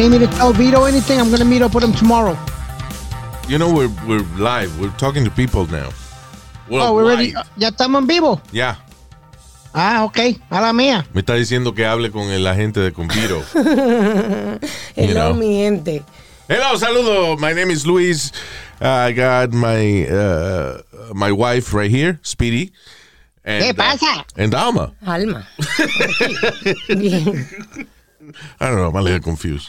Need me to tell Vito anything? I'm going to meet up with him tomorrow. You know, we're, we're live. We're talking to people now. We're Oh, we're ready. Ya estamos en vivo. Ya. Ah, ok. A la mía. Me está diciendo que hable con el agente de Conviro. Hello, know. mi gente. Hello, saludo. My name is Luis. I got my uh, my wife right here, Speedy. And, ¿Qué pasa? Uh, and Alma. Alma. Bien. I don't know, I'm a little confused.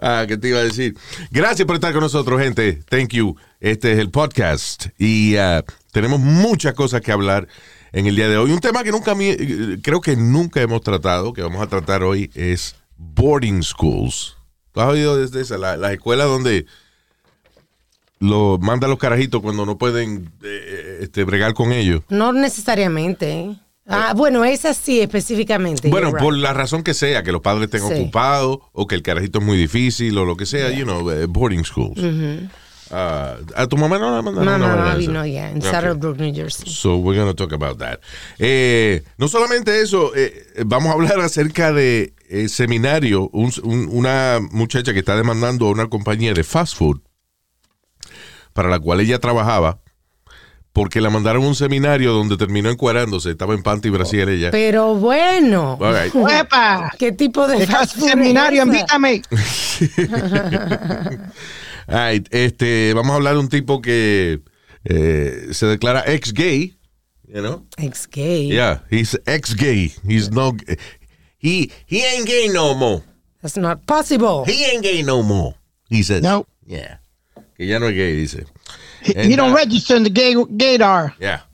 Ah, ¿Qué te iba a decir? Gracias por estar con nosotros, gente. Thank you. Este es el podcast. Y ah, tenemos muchas cosas que hablar en el día de hoy. Un tema que nunca, eh, creo que nunca hemos tratado, que vamos a tratar hoy, es boarding schools. ¿Tú has oído desde esa? La, la escuela donde lo manda a los carajitos cuando no pueden eh, este, bregar con ellos. No necesariamente. ¿Eh? Ah, bueno, esa sí específicamente. Bueno, por right. la razón que sea, que los padres estén Sí. ocupados o que el carajito es muy difícil o lo que sea, you know, eh, boarding schools. Ah, ¿A tu mamá no la mandaron? No, no, no, vino ya, en Ok. Saddlebrook, New Jersey. So we're going to talk about that. Eh, no solamente eso, eh, vamos a hablar acerca de eh, seminario, un- un- una muchacha que está demandando a una compañía de fast food para la cual ella trabajaba porque la mandaron a un seminario donde terminó encuadrándose, estaba en panty y brasier ella. Pero bueno. ¿qué tipo de ¿Qué fast clase de food seminario? Invítame. Right, este, vamos a hablar de un tipo que eh, se declara ex gay, you know? Ex gay. Yeah, he's ex gay. He's no he he ain't gay no more. That's not possible. He ain't gay no more. He says. No. Yeah. Que ya no es gay, dice. And, he don't uh, register in the gay, gaydar. Yeah.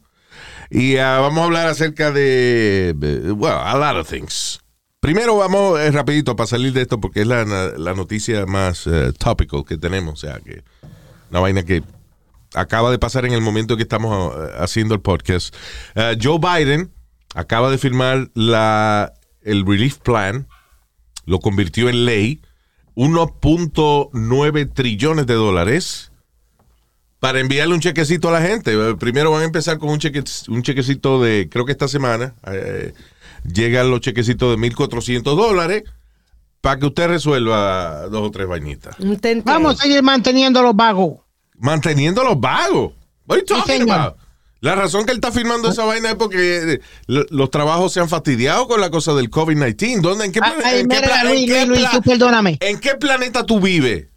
Y ah, vamos a hablar acerca de, well, a lot of things. Primero vamos eh, rapidito para salir de esto porque es la, la noticia más eh, topical que tenemos, o sea, que una vaina que acaba de pasar en el momento que estamos eh, haciendo el podcast. Eh, Joe Biden acaba de firmar la, el relief plan, lo convirtió en ley, 1.9 trillones de dólares para enviarle un chequecito a la gente. Eh, Primero van a empezar con un, cheque, un chequecito de, creo que esta semana, eh, llegan los chequecitos de 1.400 dólares para que usted resuelva dos o tres vainitas. Vamos a seguir manteniendo los vagos. Manteniendo los vagos. What you talking about? La razón que él está firmando esa vaina es porque eh, lo- los trabajos se han fastidiado con la cosa del COVID-19. ¿Dónde? ¿En qué, Ay, plan- ay, en qué mira, pla- en Luis, qué Luis, Luis, pla- tú perdóname. ¿En qué planeta tú vives?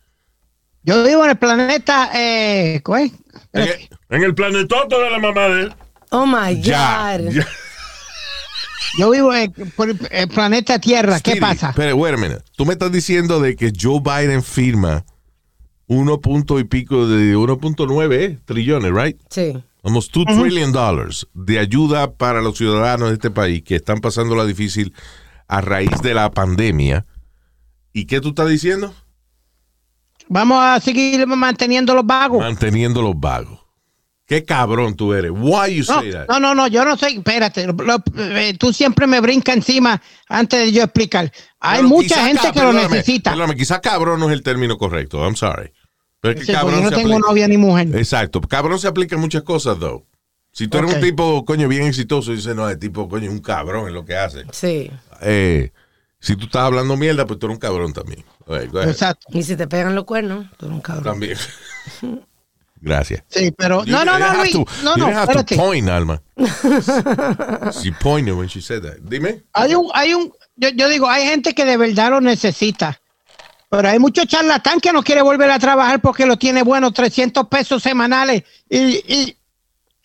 Yo vivo en el planeta. Eh, ¿cuál? En el, en el planetoto de la mamá de él. Oh my Ya. God. ya. Yo vivo en por el, el planeta Tierra. ¿Qué pasa? Pero, wait a minute. Tú me estás diciendo de que Joe Biden firma uno punto y pico de 1.9 eh, trillones, right? Sí. Almost 2 trillion dollars de ayuda para los ciudadanos de este país que están pasando la difícil a raíz de la pandemia. ¿Y qué tú estás diciendo? Vamos a seguir manteniendo los vagos. Manteniendo los vagos. Qué cabrón tú eres. Why you No, say that? no, no, no, yo no soy. Espérate, lo- lo- eh, tú siempre me brincas encima antes de yo explicar. Hay Pero mucha gente que lo necesita. Perdóname, quizá cabrón no es el término correcto. I'm sorry. Pero es que Sí, cabrón yo no se tengo aplica- novia ni mujer. Exacto. Cabrón se aplica en muchas cosas, though. Si tú eres un tipo, coño, bien exitoso, dices, no, el tipo, coño, es un cabrón en lo que hace. Sí. Eh, si tú estás hablando mierda, pues tú eres un cabrón también. Exacto. Y si te pegan los cuernos, tú eres un cabrón. También. Gracias. Sí, pero. You- No, no, you no, Luis. to- No, you no, have to point, Alma. she pointed when she said that. Dime. Hay un, hay un, yo, yo digo, hay gente que de verdad lo necesita. Pero hay mucho charlatán que no quiere volver a trabajar porque lo tiene bueno, 300 pesos semanales. Y, y,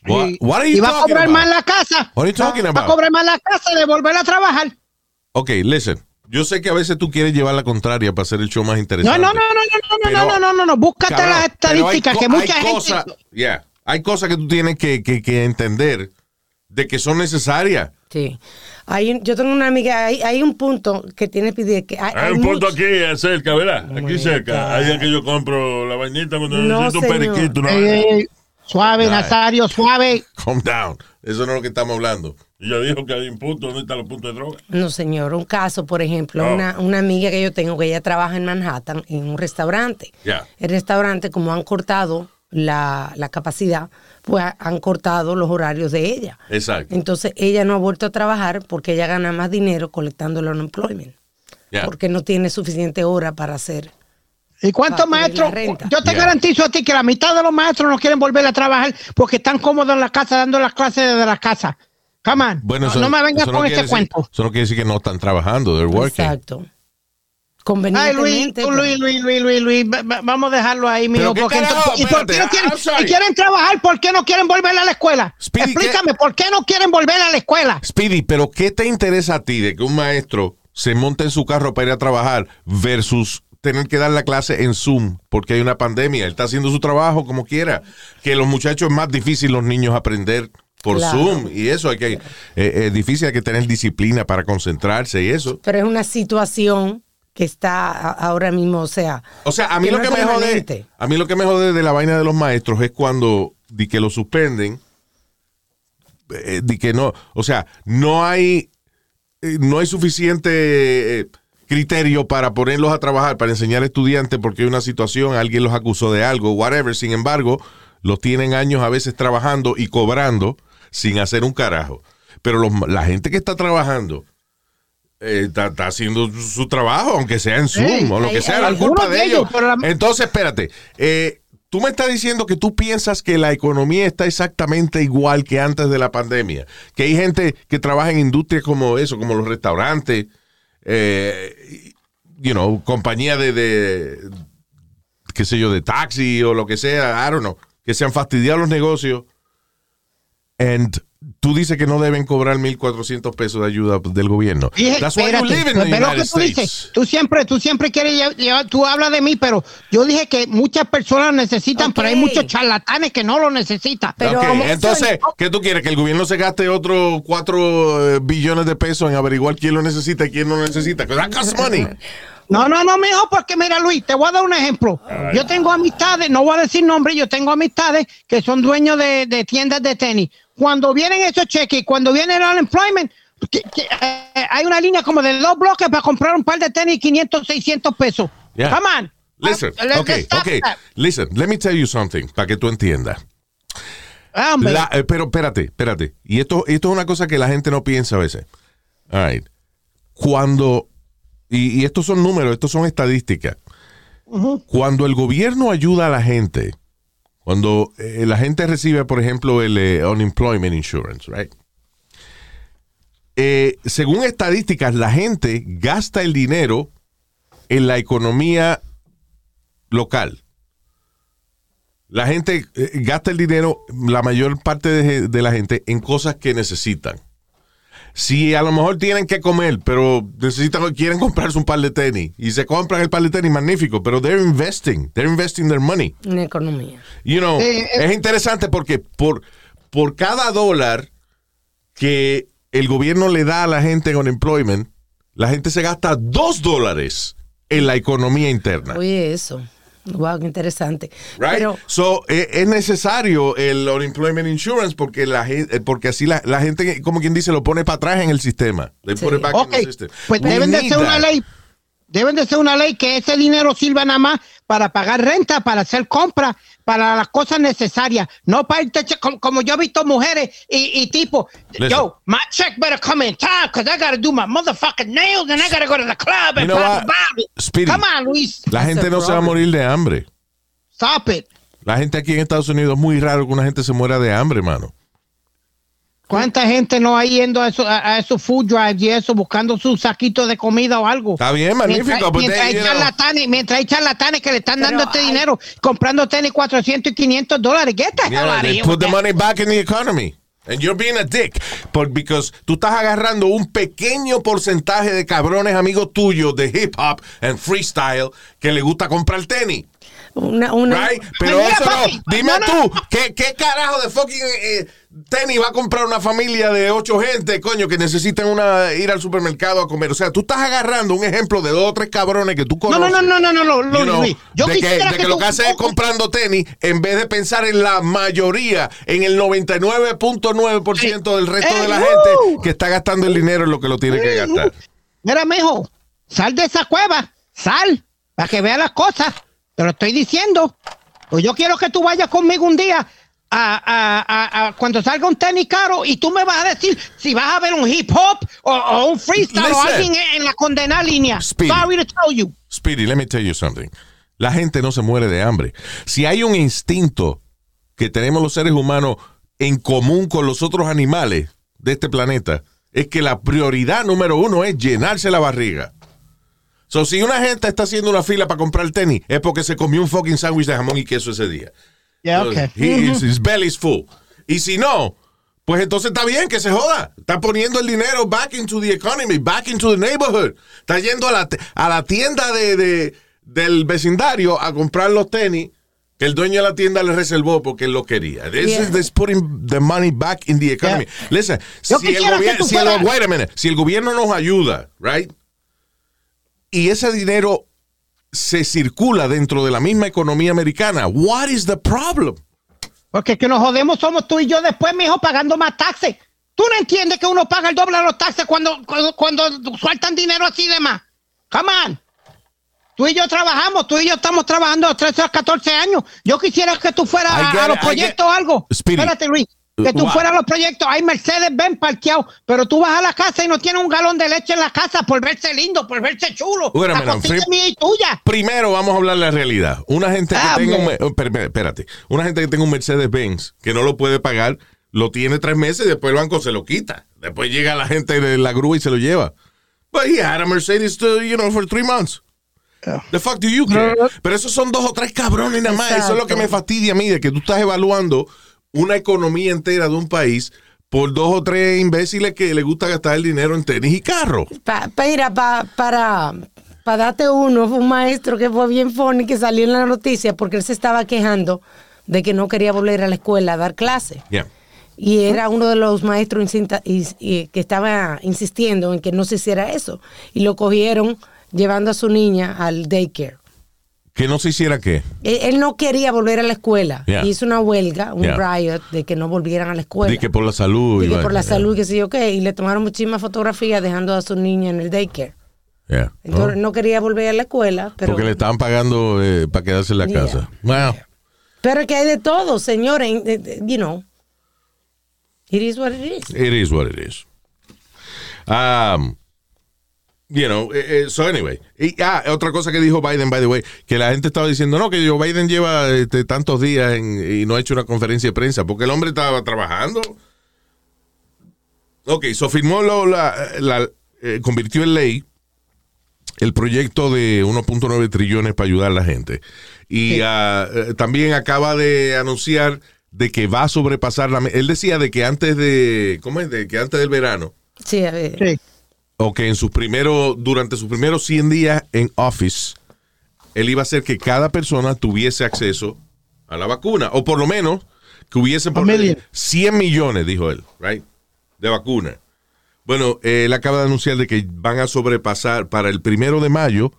What, y- what are you y va a talking cobrar about? más la casa. What are you talking va, va a about? cobrar más la casa de volver a trabajar. Ok, listen. Yo sé que a veces tú quieres llevar la contraria para hacer el show más No, interesante. no, no, no, no, no, no, no, no, no, no, búscate Cabrón, las estadísticas que mucha hay gente. yeah, hay cosas que tú tienes que, que- que entender de que son necesarias. Sí. Hay yo tengo una amiga, hay, hay un punto que tiene pide que hay, Hay hay un punto mucho- aquí eh, cerca, ¿verdad? Oh Aquí cerca. Ahí es que yo compro la vainita cuando No, necesito un periquito. una ey, suave, Ay. Nazario, suave. Calm down. Eso no es lo que estamos hablando. Y yo dijo que hay un punto donde están los puntos de droga. No, señor. Un caso, por ejemplo, una, una amiga que yo tengo que ella trabaja en Manhattan en un restaurante. El restaurante, como han cortado la, la capacidad, pues ha- han cortado los horarios de ella. Exacto. Entonces ella no ha vuelto a trabajar porque ella gana más dinero colectando el unemployment. Porque no tiene suficiente hora para hacer. ¿Y cuántos maestros? Yo te Yeah. garantizo a ti que la mitad de los maestros no quieren volver a trabajar porque están cómodos en la casa dando las clases desde la casa. Come on. Bueno, no, eso, no me vengas no con quiere ese decir- cuento. Eso no quiere decir que no están trabajando. They're working. Exacto. Ay, Luis, Convenientemente. Luis, Luis, Luis, Luis, Luis, va- vamos a dejarlo ahí, mijo. Porque entonces- ¿y por qué no quieren, y quieren trabajar? ¿Por qué no quieren volver a la escuela? Speedy, ¿qué? Explícame, ¿por qué no quieren volver a la escuela? Speedy, pero ¿qué te interesa a ti de que un maestro se monte en su carro para ir a trabajar versus tener que dar la clase en Zoom porque hay una pandemia? Él está haciendo su trabajo como quiera. Que los muchachos es más difícil los niños aprender por Claro. Zoom y eso hay que eh, es difícil hay que tener disciplina para concentrarse y eso. Pero es una situación que está ahora mismo, o sea. O sea, a mí que lo no que me jode, a mí lo que me jode de la vaina de los maestros es cuando di que lo suspenden, eh, di que no, o sea, no hay eh, no hay suficiente eh, criterio para ponerlos a trabajar, para enseñar a estudiantes porque hay una situación, alguien los acusó de algo, whatever. Sin embargo, los tienen años a veces trabajando y cobrando sin hacer un carajo. Pero los- la gente que está trabajando eh, está, está haciendo su, trabajo, aunque sea en Zoom o lo hay- que sea, hay la culpa de ellos. la- Entonces, espérate. eh, tú me estás diciendo que tú piensas que la economía está exactamente igual que antes de la pandemia. Que hay gente que trabaja en industrias como eso, como los restaurantes, eh, you know, compañía de, de, qué sé yo, de taxi o lo que sea, I don't know, que se han fastidiado los negocios. And tú dices que no deben cobrar 1.400 pesos de ayuda del gobierno. Dije, That's why you espérate, live in the United que tú States. dices. Tú siempre, tú siempre quieres llevar- tú hablas de mí, pero yo dije que muchas personas necesitan, Ok. pero hay muchos charlatanes que no lo necesitan. Pero Ok, como- entonces, ¿qué tú quieres? ¿Que el gobierno se gaste otros 4 billones de pesos en averiguar quién lo necesita y quién no lo necesita? Because that costs money. No, no, no, mijo, porque mira, Luis, te voy a dar un ejemplo. Yo tengo amistades, no voy a decir nombre, yo tengo amistades que son dueños de, de tiendas de tenis. Cuando vienen esos cheques, cuando viene el unemployment, que- que, eh, hay una línea como de dos bloques para comprar un par de tenis 500, 600 pesos. Yeah. Come on. Listen, Uh, let's- ok, let's stop ok. that. Listen, let me tell you something, para que tú entiendas. Ah. La- eh, pero espérate, espérate. Y esto, esto es una cosa que la gente no piensa a veces. All right. Cuando, y, y estos son números, estos son estadísticas. Cuando el gobierno ayuda a la gente, cuando eh, la gente recibe, por ejemplo, el eh, unemployment insurance, right? Eh, según estadísticas, la gente gasta el dinero en la economía local. La gente gasta el dinero, la mayor parte de la gente, en cosas que necesitan. Si a lo mejor tienen que comer, pero necesitan, quieren comprarse un par de tenis y se compran el par de tenis, magnífico, pero they're investing, they're investing their money. En economía. You know, Eh, eh. es interesante porque por, por cada dólar que el gobierno le da a la gente en unemployment, la gente se gasta dos dólares en la economía interna. Oye, eso. Wow, qué interesante. Right? Pero, so, eh, es necesario el unemployment insurance porque la gente, porque así la, la gente, como quien dice, lo pone para atrás en el sistema. They Sí. put it back in Ok, the system. pues We deben de ser una ley, deben de ser una ley que ese dinero sirva nada más para pagar renta, para hacer compras, para las cosas necesarias, no para irte che- como, como yo he visto mujeres y, y tipo, Listen. yo, my check better come in time because I gotta do my motherfucking nails and I gotta go to the club You and know blah, what? blah. Come on, Luis, La That's gente no se va a morir de hambre. stop it. La gente aquí en Estados Unidos es muy raro que una gente se muera de hambre, mano. ¿Cuánta gente no hay yendo a, eso- a, a esos food drives y eso, buscando su saquito de comida o algo? Está bien, magnífico. Mientras, but mientras hay charlatanes, mientras hay charlatanes que le están Pero dando este dinero, comprando tenis 400 y 500 dólares. The hell Yeah, they put the money back in the economy. And you're being a dick. Por, because tú estás agarrando un pequeño porcentaje de cabrones amigos tuyos de hip hop and freestyle que le gusta comprar tenis. una, una, Right? Pero Mira, eso no. Dime no, no, tú, no. ¿qué, ¿qué carajo de fucking eh, tenis va a comprar una familia de ocho gente, coño, que necesitan una, ir al supermercado a comer. O sea, tú estás agarrando un ejemplo de dos o tres cabrones que tú No, conoces. no, no, no, no, no, no, know, Luis. Yo de que, de que lo tú- que hace es comprando tenis en vez de pensar en la mayoría, en el 99.9% del resto ¡Eh, de la uh! gente que está gastando el dinero en lo que lo tiene que gastar. Mira, mijo, sal de esa cueva, sal, para que vea las cosas. Te lo estoy diciendo. Pues yo quiero que tú vayas conmigo un día a, a- a- a- cuando salga un tenis caro y tú me vas a decir si vas a ver un hip hop o, o un freestyle o alguien en, en la condenada línea. Speedy. Sorry to tell you. Speedy, let me tell you something. La gente no se muere de hambre. Si hay un instinto que tenemos los seres humanos en común con los otros animales de este planeta, es que la prioridad número uno es llenarse la barriga. So, si una gente está haciendo una fila para comprar tenis, es porque se comió un fucking sándwich de jamón y queso ese día. Yeah, okay. he is- his belly's full. Y si no, pues entonces está bien que se joda. Está poniendo el dinero back into the economy, back into the neighborhood. Está yendo a la, a la tienda de, de- del vecindario a comprar los tenis que el dueño de la tienda le reservó porque él lo quería. This Yeah. is this putting the money back in the economy. Yeah. Listen, Yo si el, quisiera que gobierno, tú si, el, fueras- wait a minute, si el gobierno nos ayuda, right? Y ese dinero se circula dentro de la misma economía americana, what is the problem? Porque que nos jodemos somos tú y yo después, mijo, pagando más taxes. ¿Tú no entiendes que uno paga el doble de los taxes cuando, cuando, cuando sueltan dinero así de más? Come on. Tú y yo trabajamos, tú y yo estamos trabajando a 13 a 14 años. Yo quisiera que tú fueras a, a los proyectos o algo. Speedy. Espérate, Luis. Que tú Wow. fueras a los proyectos. Hay Mercedes Benz parqueado, pero tú vas a la casa y no tienes un galón de leche en la casa por verse lindo, por verse chulo. A la mía y tuya. Primero vamos a hablar la realidad. Una gente que Ah, tenga un, oh, espérate, una gente que tenga un Mercedes Benz que no lo puede pagar, lo tiene tres meses y después el banco se lo quita. Después llega la gente de la grúa y se lo lleva. But he had a Mercedes, to, you know, for three months. The fuck do you care? Pero esos son dos o tres cabrones nada más. Eso es lo que me fastidia a mí, de que tú estás evaluando una economía entera de un país por dos o tres imbéciles que le gusta gastar el dinero en tenis y carro. Pa- pa- mira, pa- para, para darte uno, fue un maestro que fue bien funny que salió en la noticia porque él se estaba quejando de que no quería volver a la escuela a dar clase. Yeah. Y era uno de los maestros y que estaba insistiendo en que no se hiciera eso. Y lo cogieron llevando a su niña al daycare. Que no se hiciera qué. Él, él no quería volver a la escuela. Yeah. Hizo una huelga, un Yeah. riot, de que no volvieran a la escuela. Di que por la salud. Y y que por la vaina, salud, que sé yo qué. Y le tomaron muchísimas fotografías dejando a su niña en el daycare. Yeah. Entonces Oh. no quería volver a la escuela, pero, Porque le estaban pagando eh, para quedarse en la Yeah. casa. Wow. pero es que hay de todo, señores. eh, eh, You know. It is what it is. It is what it is. Um, you know, eh, eh, so anyway. Y, ah, otra cosa que dijo Biden, by the way, que la gente estaba diciendo, no, que Joe Biden lleva este, tantos días en- y no ha hecho una conferencia de prensa, porque el hombre estaba trabajando. Ok, so firmó lo- la, la- eh, convirtió en ley el proyecto de 1.9 trillones para ayudar a la gente. Y eh, también acaba de anunciar de que va a sobrepasar la... Él decía de que antes de... ¿Cómo es? De que antes del verano, Sí, a ver. Sí. O que en sus primeros, durante sus primeros 100 días en Office, él iba a hacer que cada persona tuviese acceso a la vacuna, o por lo menos que hubiese por, million. 100 millones, dijo él, right, de vacuna. Bueno, eh, él acaba de anunciar de que van a sobrepasar para el primero de mayo,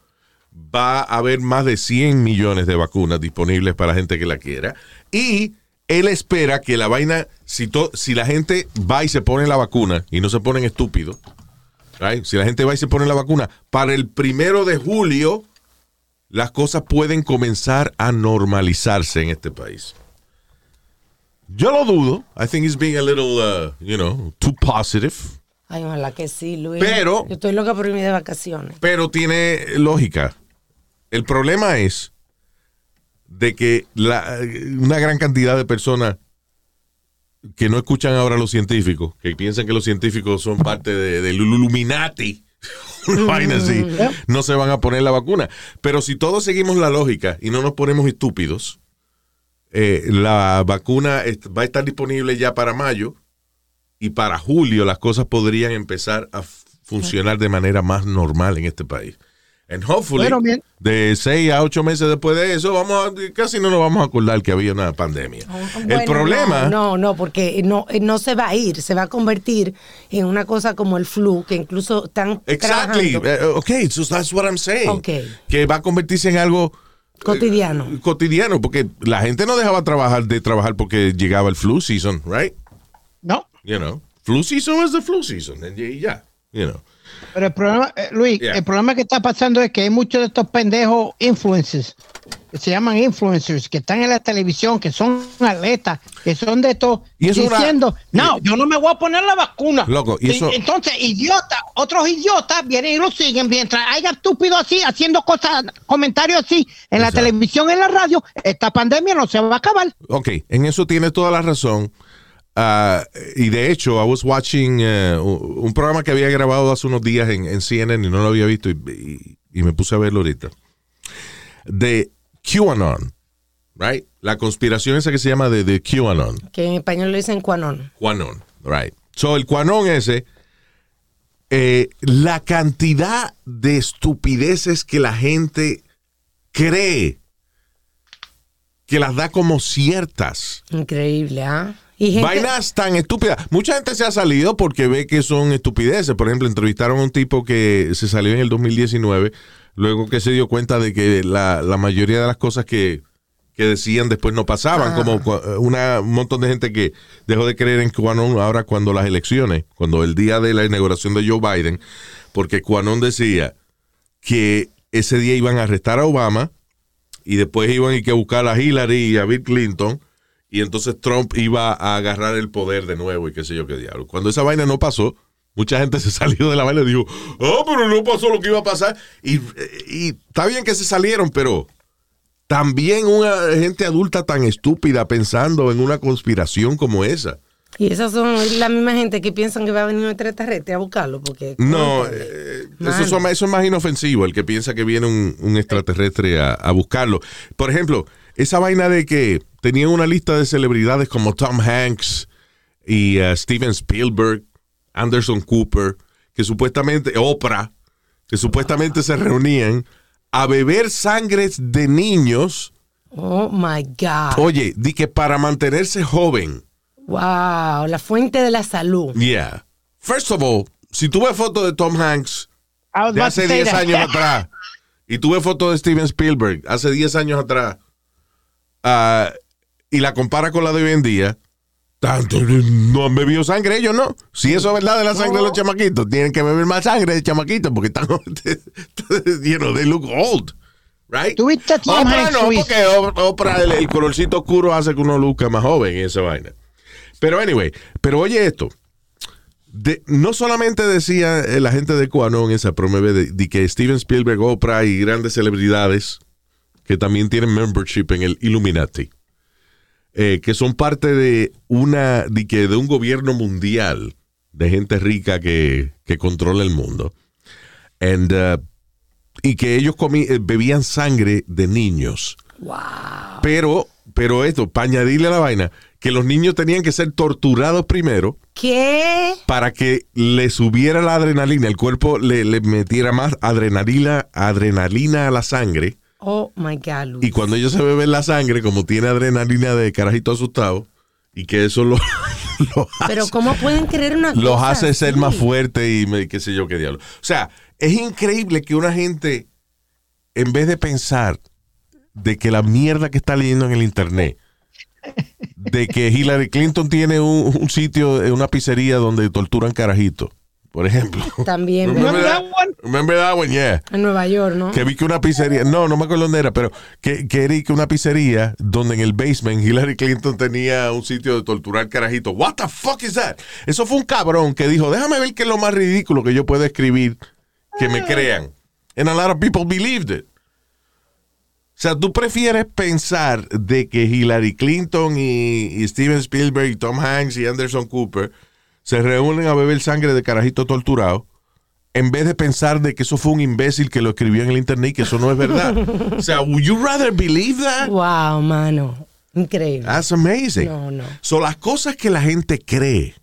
va a haber más de 100 millones de vacunas disponibles para gente que la quiera. Y él espera que la vaina, si, to- si la gente va y se pone la vacuna y no se ponen estúpidos, right? si la gente va y se pone la vacuna, para el primero de julio las cosas pueden comenzar a normalizarse en este país. Yo lo dudo. I think he's being a little, uh, you know, too positive. Ay, ojalá que sí, Luis. Pero- Yo estoy loca por irme de vacaciones. Pero tiene lógica. El problema es de que la- una gran cantidad de personas que no escuchan ahora los científicos, que piensan que los científicos son parte de- del Illuminati, vaina así, no se van a poner la vacuna. Pero si todos seguimos la lógica y no nos ponemos estúpidos, eh, la vacuna va a estar disponible ya para mayo y para julio las cosas podrían empezar a funcionar de manera más normal en este país. And hopefully, Bueno, bien. de seis a ocho meses después de eso, vamos a- casi no nos vamos a acordar que había una pandemia. el Bueno, problema, No, no, no, porque no, no se va a ir, se va a convertir en una cosa como el flu, que incluso están exactly, trabajando eh, okay, so that's what I'm saying. Ok. Que va a convertirse en algo cotidiano. eh, cotidiano, porque la gente no dejaba trabajar de trabajar porque llegaba el flu season, right? No. You know, flu season is the flu season, and y ya, you know. Pero el problema, eh, Luis, Yeah. el problema que está pasando es que hay muchos de estos pendejos influencers, que se llaman influencers, que están en la televisión, que son atletas, que son de estos, Y eso una- diciendo, no, yo no me voy a poner la vacuna. Loco, y eso- Entonces, idiotas, otros idiotas vienen y lo siguen mientras haya estúpidos así, haciendo cosas, comentarios así en la televisión, en la radio, esta pandemia no se va a acabar. Ok, en eso tienes toda la razón. Ah, y de hecho, I was watching eh, un programa que había grabado hace unos días en, en CNN y no lo había visto y, y- y me puse a verlo ahorita. De QAnon, right? La conspiración esa que se llama de, de QAnon. Que en español le dicen cuanón. QAnon, right? So, el QAnon ese, eh, la cantidad de estupideces que la gente cree que las da como ciertas. Increíble, ¿ah? Y gente, Vainas tan estúpidas. Mucha gente se ha salido porque ve que son estupideces. Por ejemplo, entrevistaron a un tipo que se salió en el 2019, luego que se dio cuenta de que la, la mayoría de las cosas que, que decían después no pasaban, como una, un montón de gente que dejó de creer en QAnon ahora cuando las elecciones, cuando el día de la inauguración de Joe Biden, porque QAnon decía que ese día iban a arrestar a Obama y después iban a ir que buscar a Hillary y a Bill Clinton y entonces Trump iba a agarrar el poder de nuevo y qué sé yo qué diablo. Cuando esa vaina no pasó, mucha gente se salió de la vaina y dijo, ah, pero no pasó lo que iba a pasar. Y, y está bien que se salieron, pero también una gente adulta tan estúpida pensando en una conspiración como esa. y esas son la misma gente que piensan que va a venir un extraterrestre a buscarlo. Porque, No, eh, eso, son eso es más inofensivo, el que piensa que viene un, un extraterrestre a, a buscarlo. Por ejemplo, esa vaina de que tenían una lista de celebridades como Tom Hanks y uh, Steven Spielberg, Anderson Cooper, que supuestamente, Oprah, que supuestamente se reunían a beber sangres de niños, Oh my God. oye, di que para mantenerse joven. Wow, la fuente de la salud. Yeah. First of all, si tú ves fotos de Tom Hanks de hace say 10 that. años atrás y tuve fotos de Steven Spielberg hace 10 años atrás ah, y la compara con la de hoy en día, tanto no han bebido sangre ellos, ¿no? Si eso es verdad de la sangre de los chamaquitos, tienen que beber más sangre de chamaquitos porque están, you know, they look old. Right? ¿Tuviste Oprah no, porque Oprah, el, el colorcito oscuro hace que uno luzca más joven en esa vaina. Pero anyway, pero oye esto. De- no solamente decía eh, la gente de QAnon esa promueve de, de que Steven Spielberg, Oprah y grandes celebridades que también tienen membership en el Illuminati, eh, que son parte de una de, que, de un gobierno mundial de gente rica que, que controla el mundo. And, uh, y que ellos eh, bebían sangre de niños. Pero, pero esto, para añadirle a la vaina, que los niños tenían que ser torturados primero ¿Qué? para que le subiera la adrenalina, el cuerpo le, le metiera más adrenalina, adrenalina a la sangre. Oh my God, Luis. Y cuando ellos se beben la sangre, como tiene adrenalina de carajito asustado, y que eso lo, lo Pero hace, ¿cómo pueden creer una cosa los hace ser más fuertes y me- qué sé yo qué diablo. O sea, es increíble que una gente, en vez de pensar de que la mierda que está leyendo en el internet, de que Hillary Clinton tiene un, un sitio, eh, una pizzería donde torturan carajitos, por ejemplo. También Remember that? one? Remember that one? Yeah. en Nueva York, ¿no? Que vi que una pizzería, no, no me acuerdo dónde era, pero que, que era que una pizzería donde en el basement Hillary Clinton tenía un sitio de torturar carajitos. What the fuck is that? Eso fue un cabrón que dijo, déjame ver qué es lo más ridículo que yo puedo escribir que me crean. And a lot of people believed it. O sea, tú prefieres pensar de que Hillary Clinton y, y Steven Spielberg y Tom Hanks y Anderson Cooper se reúnen a beber sangre de carajito torturado en vez de pensar de que eso fue un imbécil que lo escribió en el internet y que eso no es verdad. o sea, would you rather believe that? Wow, mano. Increíble. That's amazing. No, no. Son las cosas que la gente cree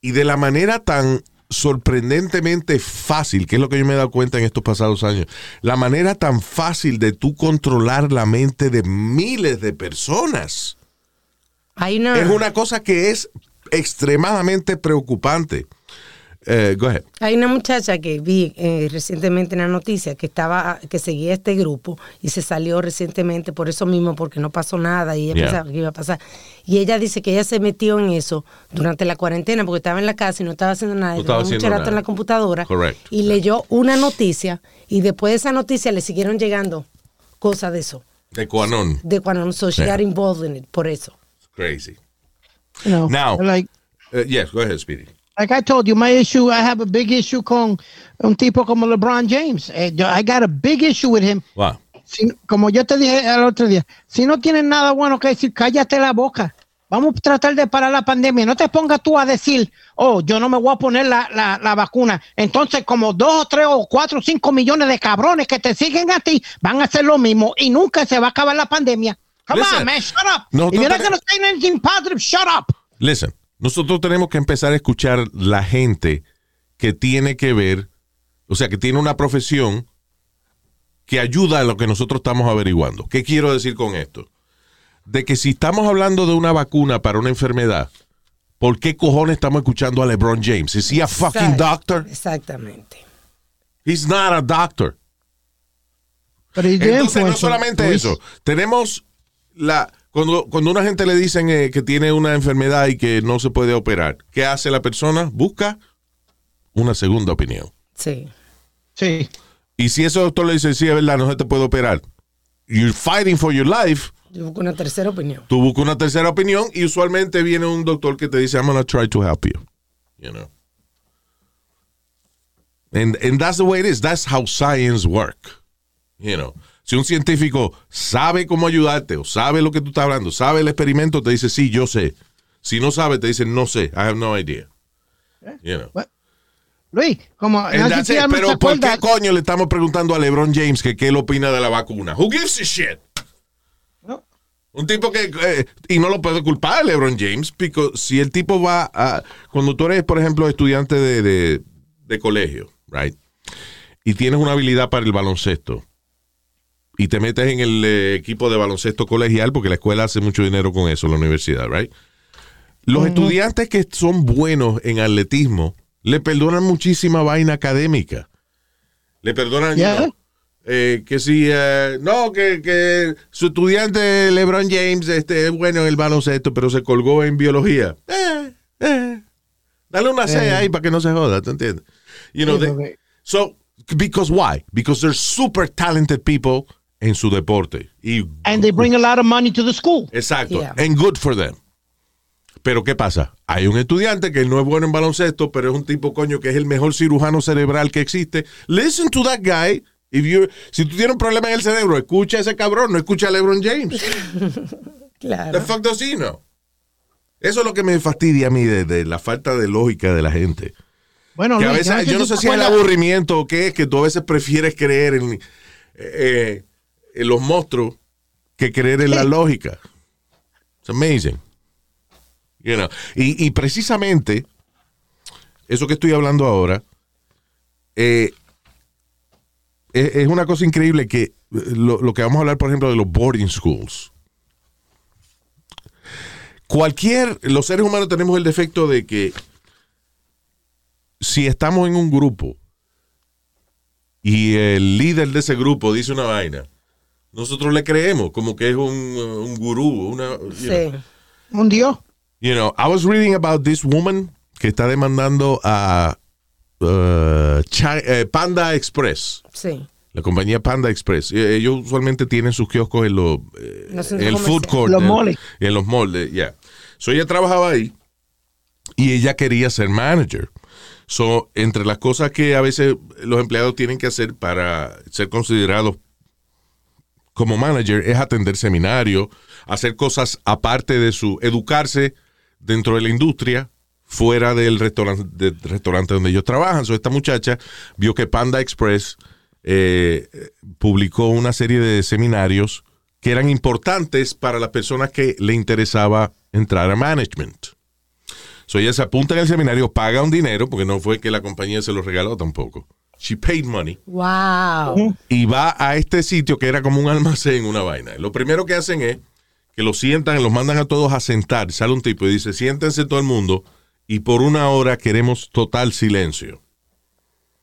y de la manera tan sorprendentemente fácil, que es lo que yo me he dado cuenta en estos pasados años, la manera tan fácil de tú controlar la mente de miles de personas. Hay una, Es una cosa que es extremadamente preocupante. Eh, go ahead. hay una muchacha que vi eh, recientemente en la noticia que estaba que seguía este grupo y se salió recientemente por eso mismo porque no pasó nada y ella Yeah. pensaba que iba a pasar y ella dice que ella se metió en eso durante la cuarentena porque estaba en la casa y no estaba haciendo nada No y estaba mucho en la computadora y leyó una noticia y después de esa noticia le siguieron llegando cosas de eso De Quanon. de cuando so she Yeah. got involved in it por eso Crazy. You know, Now- like, Uh, yes, go ahead, Speedy. like I told you, my issue, I have a big issue con un tipo como LeBron James. Eh, I got a big issue with him. Wow. Si- como yo te dije el otro día, si no tienes nada bueno que decir, cállate la boca. Vamos a tratar de parar la pandemia. No te pongas tú a decir, oh, yo no me voy a poner la, la, la vacuna. Entonces, como dos o tres o cuatro o cinco millones de cabrones que te siguen a ti van a hacer lo mismo y nunca se va a acabar la pandemia. Come Listen, on, man, shut up. nosotros If you're not tenemos- going to say anything positive, shut up. Listen, nosotros tenemos que empezar a escuchar la gente que tiene que ver, o sea, que tiene una profesión que ayuda a lo que nosotros estamos averiguando. ¿Qué quiero decir con esto? De que si estamos hablando de una vacuna para una enfermedad, ¿por qué cojones estamos escuchando a LeBron James? ¿Es he a fucking doctor? exactamente He's not a doctor. But he's the Entonces, no solamente eso, tenemos la cuando, cuando una gente le dicen eh, que tiene una enfermedad y que no se puede operar, ¿qué hace la persona? Busca una segunda opinión. sí Sí. Y si ese doctor le dice, sí, es verdad, no se te puede operar, you're fighting for your life, yo busco una tercera opinión tú buscas una tercera opinión y usualmente viene un doctor que te dice, I'm gonna try to help you. You know. And, and that's the way it is. That's how science work. You know. Si un científico sabe cómo ayudarte o sabe lo que tú estás hablando, sabe el experimento, te dice, sí, yo sé. Si no sabe, te dice, no sé, I have no idea. You know. Luis, como no sé Pero ¿por qué coño le estamos preguntando a LeBron James que qué él opina de la vacuna? Who gives a shit? No. Un tipo que, eh, y no lo puedo culpar a LeBron James, porque si el tipo va a, cuando tú eres, por ejemplo, estudiante de, de, de colegio, right, y tienes una habilidad para el baloncesto, y te metes en el eh, equipo de baloncesto colegial, porque la escuela hace mucho dinero con eso, la universidad, right, los estudiantes que son buenos en atletismo le perdonan muchísima vaina académica. Le perdonan Yeah. you know, eh, que si eh, no, que, que su estudiante LeBron James este, es bueno en el baloncesto, pero se colgó en biología. Eh, eh. Dale una C Eh. ahí para que no se joda, ¿te entiendes? You know, they- so, because why? Because they're super talented people en su deporte. Y And they bring a lot of money to the school. Exacto. Yeah. And good for them. Pero ¿qué pasa? Hay un estudiante que no es bueno en baloncesto, pero es un tipo coño que es el mejor cirujano cerebral que existe. Listen to that guy. If you, si tú tienes un problema en el cerebro, escucha a ese cabrón, no escucha a LeBron James. The claro fuck does he know? Eso es lo que me fastidia a mí de, de la falta de lógica de la gente. Bueno, Que a veces, yo no sé si es el aburrimiento o qué es, que tú a veces prefieres creer en, eh, en los monstruos que creer en la lógica. It's amazing. You know. y, y precisamente, eso que estoy hablando ahora, eh, es, es una cosa increíble que eh, lo, lo que vamos a hablar, por ejemplo, de los boarding schools. Cualquier, los seres humanos tenemos el defecto de que si estamos en un grupo y el líder de ese grupo dice una vaina, nosotros le creemos como que es un, uh, un gurú, una, sí know. Un dios. You know, I was reading about this woman que está demandando a uh, eh, Panda Express, sí la compañía Panda Express. Eh, Ellos usualmente tienen sus kioscos en, los, eh, Los en centros el food comerciales. court. Los en- moles. En los moldes, ya. So ella trabajaba ahí y ella quería ser manager. So, entre las cosas que a veces los empleados tienen que hacer para ser considerados como manager es atender seminarios, hacer cosas aparte de su educarse dentro de la industria, fuera del restaurante, donde ellos trabajan. So, esta muchacha vio que Panda Express eh, publicó una serie de seminarios que eran importantes para las personas que le interesaba entrar a management. So ella se apunta en el seminario, paga un dinero, porque no fue que la compañía se lo regaló tampoco. She paid money. Wow. Y va a este sitio que era como un almacén, una vaina. Lo primero que hacen es que los sientan, los mandan a todos a sentar. Sale un tipo y dice, siéntense todo el mundo y por una hora queremos total silencio.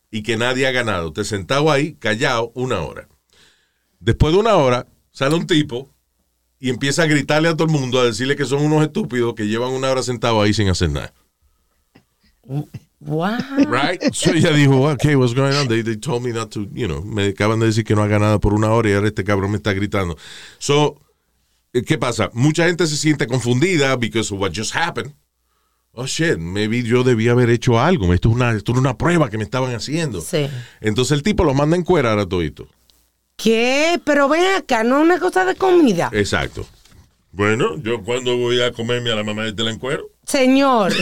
Y que nadie ha ganado. Te sentado ahí, callado, una hora. Después de una hora, sale un tipo y empieza a gritarle a todo el mundo, a decirle que son unos estúpidos que llevan una hora sentados ahí sin hacer nada. Wow. Right? So ella dijo, okay, what's going on? They, they told me not to, you know, me acaban de decir que no haga nada por una hora y ahora este cabrón me está gritando. So, eh, ¿qué pasa? Mucha gente se siente confundida because of what just happened. Oh shit, maybe yo debía haber hecho algo. Esto es una, esto era una prueba que me estaban haciendo. Sí. Entonces el tipo lo manda a encuerar a todito. ¿Qué? Pero ven acá, no es una cosa de comida. Exacto. Bueno, yo cuando voy a comerme a la mamá de la encuero, Señor.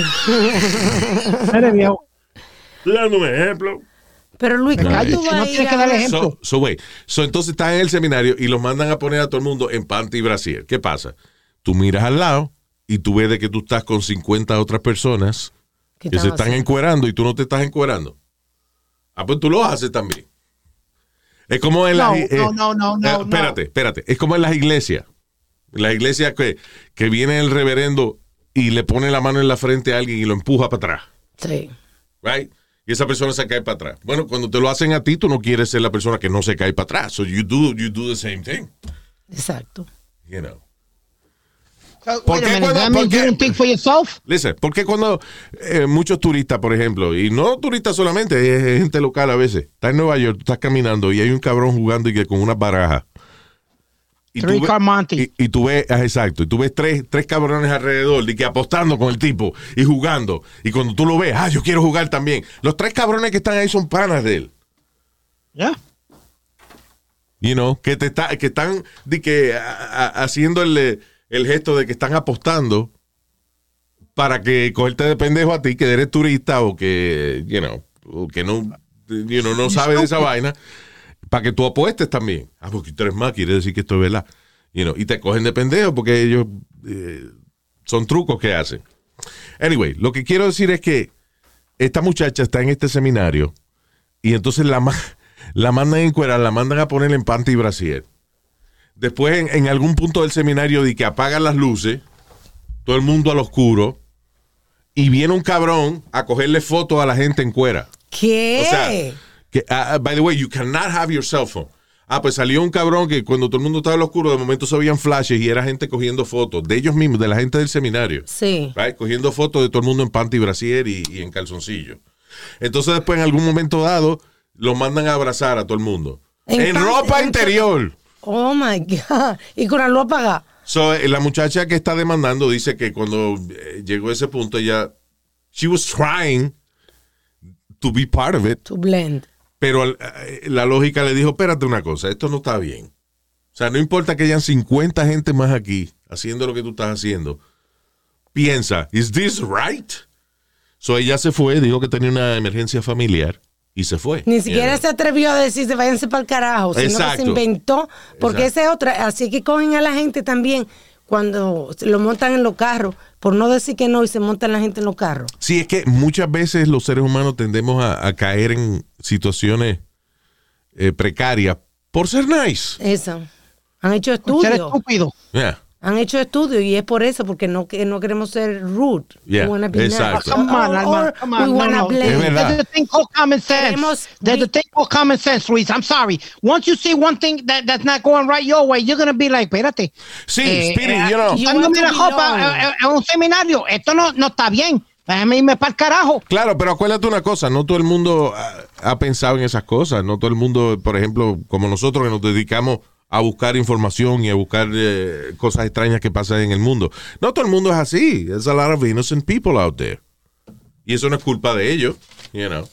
Eres viejo. estoy dando un ejemplo. Pero Luis, ¿cómo tú vas No a tienes que dar ejemplo. So, so wait. So, entonces están en el seminario y los mandan a poner a todo el mundo en panty y brasier. ¿Qué pasa? Tú miras al lado y tú ves de que tú estás con 50 otras personas ¿Qué que se están están haciendo? encuerando y tú no te estás encuerando. Ah, pues tú lo haces también. Es como en No, las... no, no, no, no, eh, espérate, espérate. Es como en las iglesias. En las iglesias que, que viene el reverendo y le pone la mano en la frente a alguien y lo empuja para atrás. Sí. Right? Y esa persona se cae para atrás. Bueno, cuando te lo hacen a ti, tú no quieres ser la persona que no se cae para atrás. So you do, you do the same thing. Exacto. You know. So, ¿Por qué minute, cuando- that por means you qué? don't think for yourself? Listen, porque cuando eh, muchos turistas, por ejemplo, y no turistas solamente, es gente local a veces, está en Nueva York, tú estás caminando y hay un cabrón jugando y que con unas barajas. Y tú ves, ah, exacto, y tú ves tres, tres cabrones alrededor y que apostando con el tipo y jugando. Y cuando tú lo ves, ah, yo quiero jugar también. Los tres cabrones que están ahí son panas de él. Yeah. You know, que te está, que están de que, a- a- haciendo el, el gesto de que están apostando para que cogerte de pendejo a ti, que eres turista o que, you know, o que no, you know, no sabes de esa vaina, para que tú apuestes también. Ah, porque tú eres más, quiere decir que esto es verdad. You know, y te cogen de pendejo porque ellos eh, son trucos que hacen. Anyway, lo que quiero decir es que esta muchacha está en este seminario y entonces la, ma- la mandan a encuerar, la mandan a poner en panty y brasier. Después, en, en algún punto del seminario, de que apagan las luces, todo el mundo al oscuro, y viene un cabrón a cogerle fotos a la gente en cuera. ¿Qué? O sea, que, ah, ah, by the way, you cannot have your cell phone. Ah, pues salió un cabrón que cuando todo el mundo estaba al oscuro, de momento se veían flashes y era gente cogiendo fotos de ellos mismos, de la gente del seminario. sí. Right? Cogiendo fotos de todo el mundo en panty y brasier y, y en calzoncillo. Entonces después en algún momento dado los mandan a abrazar a todo el mundo. En En, ropa en- interior. Oh my God. Y con la luz apagada. So, eh, la muchacha que está demandando dice que cuando eh, llegó a ese punto ella, she was trying to be part of it, To blend. Pero eh, la lógica le dijo, espérate una cosa, esto no está bien. O sea, no importa que hayan 50 gente más aquí haciendo lo que tú estás haciendo. Piensa, ¿is this right? So ella se fue, dijo que tenía una emergencia familiar y se fue. Ni siquiera se atrevió a decirse váyanse para el carajo, sino que se inventó, porque Exacto. esa es otra. Así que cogen a la gente también cuando lo montan en los carros, por no decir que no, y se montan la gente en los carros. Sí, es que muchas veces los seres humanos tendemos a, a caer en situaciones eh, precarias por ser nice. Eso. Han hecho Ser estudios. estúpido. Yeah. Han hecho estudios y es por eso, porque no, que no queremos ser rude. Yeah, We wanna be nice. exacto. Come on, Or- Alma, or come we on, no, wanna no. blend. Es verdad. There's a thing called common sense. Queremos There's a thing called common sense, Luis. I'm sorry. Once you see one thing that, that's not going right your way, you're going to be like, espérate. Sí, Eh, Speedy, eh, you know. belong. a, a- a un seminario. Esto no, no está bien. Déjame irme para el carajo. Claro, pero acuérdate una cosa, no todo el mundo ha, ha pensado en esas cosas, no todo el mundo, por ejemplo, como nosotros que nos dedicamos a buscar información y a buscar eh, cosas extrañas que pasan en el mundo. No todo el mundo es así. There's a lot of innocent people out there. Y eso no es culpa de ellos, you know.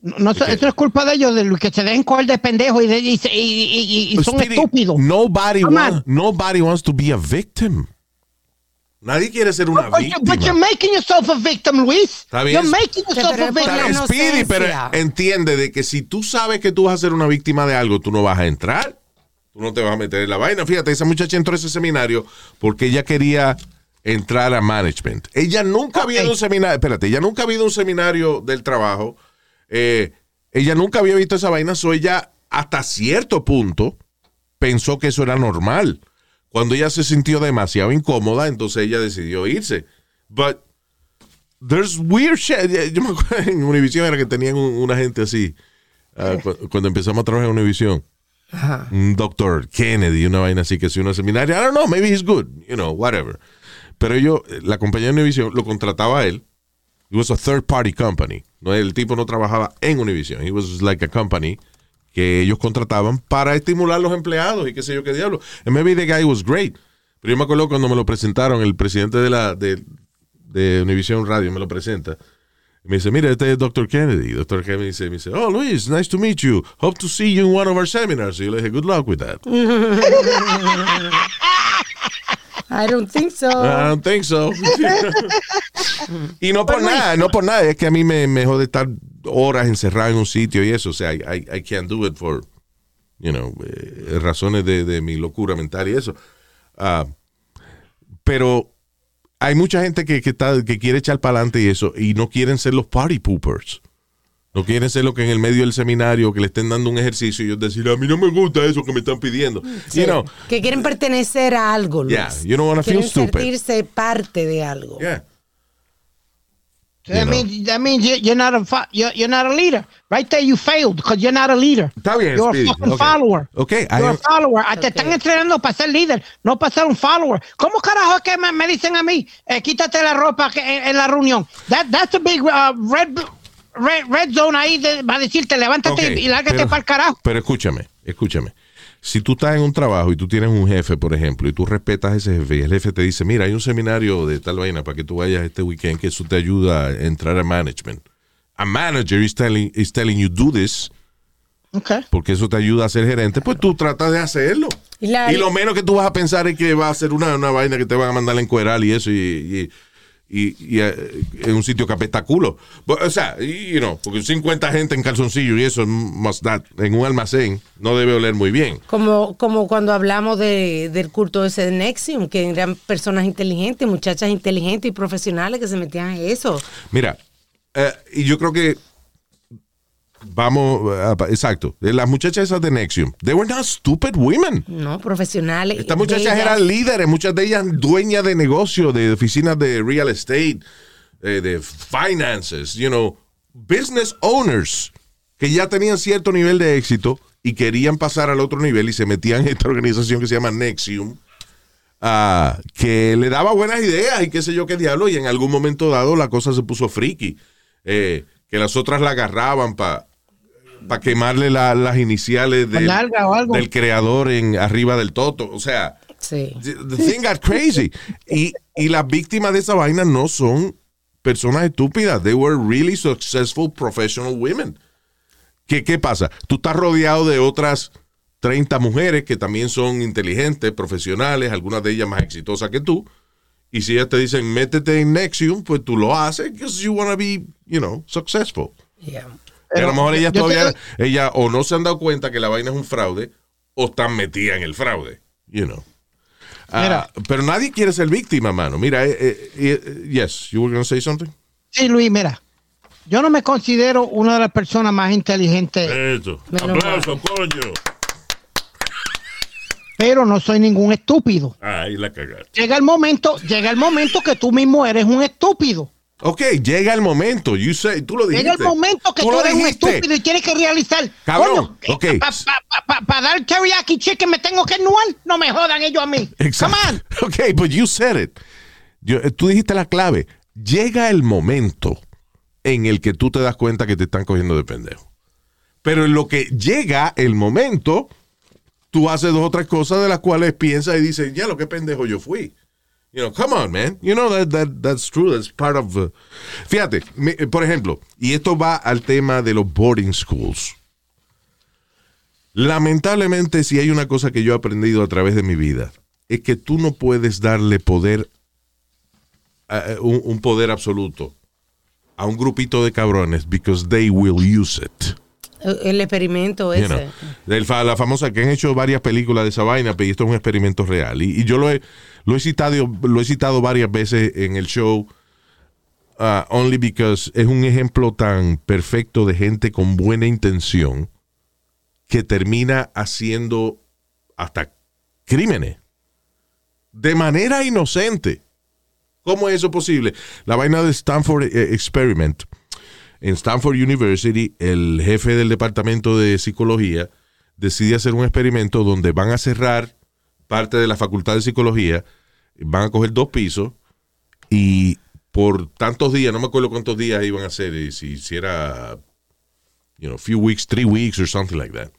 No, no, no es culpa de ellos, de los que se dejen coger de pendejo y, de- y, se- y- y- son Speedy, estúpidos. Nobody, wants, nobody wants to be a victim. Nadie quiere ser una But, you- but you're víctima. making yourself a victim, Luis. Está bien. You're making yourself Pero a victim. Está bien, Speedy, pero entiende de que si tú sabes que tú vas a ser una víctima de algo, tú no vas a entrar. Tú no te vas a meter en la vaina. Fíjate, esa muchacha entró a ese seminario porque ella quería entrar a management. Ella nunca había Ok. ido a un seminario, espérate, ella nunca había un seminario del trabajo. eh, ella nunca había visto esa vaina, so ella hasta cierto punto pensó que eso era normal. Cuando ella se sintió demasiado incómoda, entonces ella decidió irse. But there's weird shit. Yo me acuerdo en Univision era que tenían un- una gente así. ah, cu- cuando empezamos a trabajar en Univision. Un doctor Kennedy, una vaina así que si una seminario, I don't know, maybe he's good, you know, whatever. Pero yo, la compañía de Univision lo contrataba a él. It was a third party company. No, el tipo no trabajaba en Univision. He was like a company que ellos contrataban para estimular los empleados y qué sé yo qué diablo. And maybe the guy was great. Pero yo me acuerdo cuando me lo presentaron, el presidente de la de Univision Radio me lo presenta. Me dice, mira, este es Dr. Kennedy. Dr. Kennedy dice, me dice, oh, Luis, nice to meet you. Hope to see you in one of our seminars. Y yo le dije, good luck with that. I don't think so. I don't think so. y no por nada, no por nada. Es que a mí me, me jode estar horas encerrado en un sitio y eso. O sea, I, I, I can't do it for, you know, eh, razones de, de mi locura mental y eso. Ah, pero hay mucha gente que, que, está, que quiere echar para adelante y eso, y no quieren ser los party poopers. No quieren ser lo que en el medio del seminario, que le estén dando un ejercicio y ellos decir, a mí no me gusta eso que me están pidiendo. You know, que quieren pertenecer a algo, Luis. Yeah, you don't wanna feel Quieren stupid. sentirse parte de algo. yeah. So that You know. means that means you- you're not a you're, you're not a leader. Right there, you failed because you're not a leader. Está bien, You're Speedy. a fucking Okay. follower. Okay, I You're am- a follower. Ah, Te están entrenando para ser líder, no para ser un follower. ¿Cómo carajo es que me, me dicen a mí, eh, quítate la ropa que- en, en la reunión? That, that's a big uh, red, red, red zone ahí de, va a decirte, levántate Ok, y, y lárgate para el carajo. Pero escúchame, escúchame. Si tú estás en un trabajo y tú tienes un jefe, por ejemplo, y tú respetas a ese jefe y el jefe te dice, mira, hay un seminario de tal vaina para que tú vayas este weekend que eso te ayuda a entrar a management. A manager is telling, is telling you do this Okay. porque eso te ayuda a ser gerente, pues tú tratas de hacerlo. Y la- y lo menos que tú vas a pensar es que va a ser una, una vaina que te van a mandar a encuerar y eso y, y, y- y, eh, en un sitio que apesta culo. Bu- O sea, y- you know, porque 50 gente en calzoncillo y eso must en un almacén no debe oler muy bien. Como, como cuando hablamos de, del culto ese de Nexium, que eran personas inteligentes, muchachas inteligentes y profesionales que se metían en eso. Mira, eh, y yo creo que vamos, a- exacto, las muchachas esas de Nexium, they were not stupid women. No, profesionales. Estas muchachas eran líderes, muchas de ellas dueñas de negocio, de oficinas de real estate, eh, de finances, you know, business owners, que ya tenían cierto nivel de éxito y querían pasar al otro nivel y se metían en esta organización que se llama Nexium, ah, que le daba buenas ideas y qué sé yo qué diablo, y en algún momento dado la cosa se puso friki, eh, que las otras la agarraban para para quemarle la- las iniciales del, creador en arriba del toto. O sea, Sí. the thing got crazy. Y, y las víctimas de esa vaina no son personas estúpidas. They were really successful professional women. ¿Qué, ¿Qué pasa? Tú estás rodeado de otras 30 mujeres que también son inteligentes, profesionales, algunas de ellas más exitosas que tú. Y si ellas te dicen, métete en Nexium, pues tú lo haces because you want to be, you know, successful. Yeah. A lo mejor ellas todavía, te- ellas o no se han dado cuenta que la vaina es un fraude, o están metidas en el fraude, you know. Ah, Mira. pero nadie quiere ser víctima, mano. Mira, eh, eh, eh, yes, you were going to say something? Sí, Luis, mira. Yo no me considero una de las personas más inteligentes, Eso. Aplauso, coño. pero no soy ningún estúpido. Ahí la cagaste. Llega el momento, llega el momento que tú mismo eres un estúpido. Ok, llega el momento, you say, tú lo dijiste. Llega el momento que Tú tú, eres un dijiste. estúpido y tienes que realizar. Cabrón, Coño, ok. Para dar teriyaki chicken me tengo que anuar. No me jodan ellos a mí. Exacto. Come on. Ok, but you said it. Yo- eh, tú dijiste la clave. Llega el momento en el que tú te das cuenta que te están cogiendo de pendejo. Pero en lo que llega el momento, tú haces dos o tres cosas de las cuales piensas y dices, ya lo que pendejo yo fui. You know, come on, man. You know that, that that's true. That's part of. uh, Fíjate, mi- eh, por ejemplo, y esto va al tema de los boarding schools. Lamentablemente, si hay una cosa que yo he aprendido a través de mi vida, es que tú no puedes darle poder, a- un, un poder absoluto a un grupito de cabrones because they will use it. El experimento You ese. know, la famosa que han hecho varias películas de esa vaina, pero esto es un experimento real. Y, y yo lo he, lo he citado, lo he citado varias veces en el show, uh, only because es un ejemplo tan perfecto de gente con buena intención que termina haciendo hasta crímenes de manera inocente. ¿Cómo es eso posible? La vaina de Stanford eh, Experiment. En Stanford University, el jefe del departamento de psicología decide hacer un experimento donde van a cerrar parte de la facultad de psicología, van a coger dos pisos y por tantos días, no me acuerdo cuántos días iban a hacer, y si, si era, you know, few weeks, three weeks or something like that,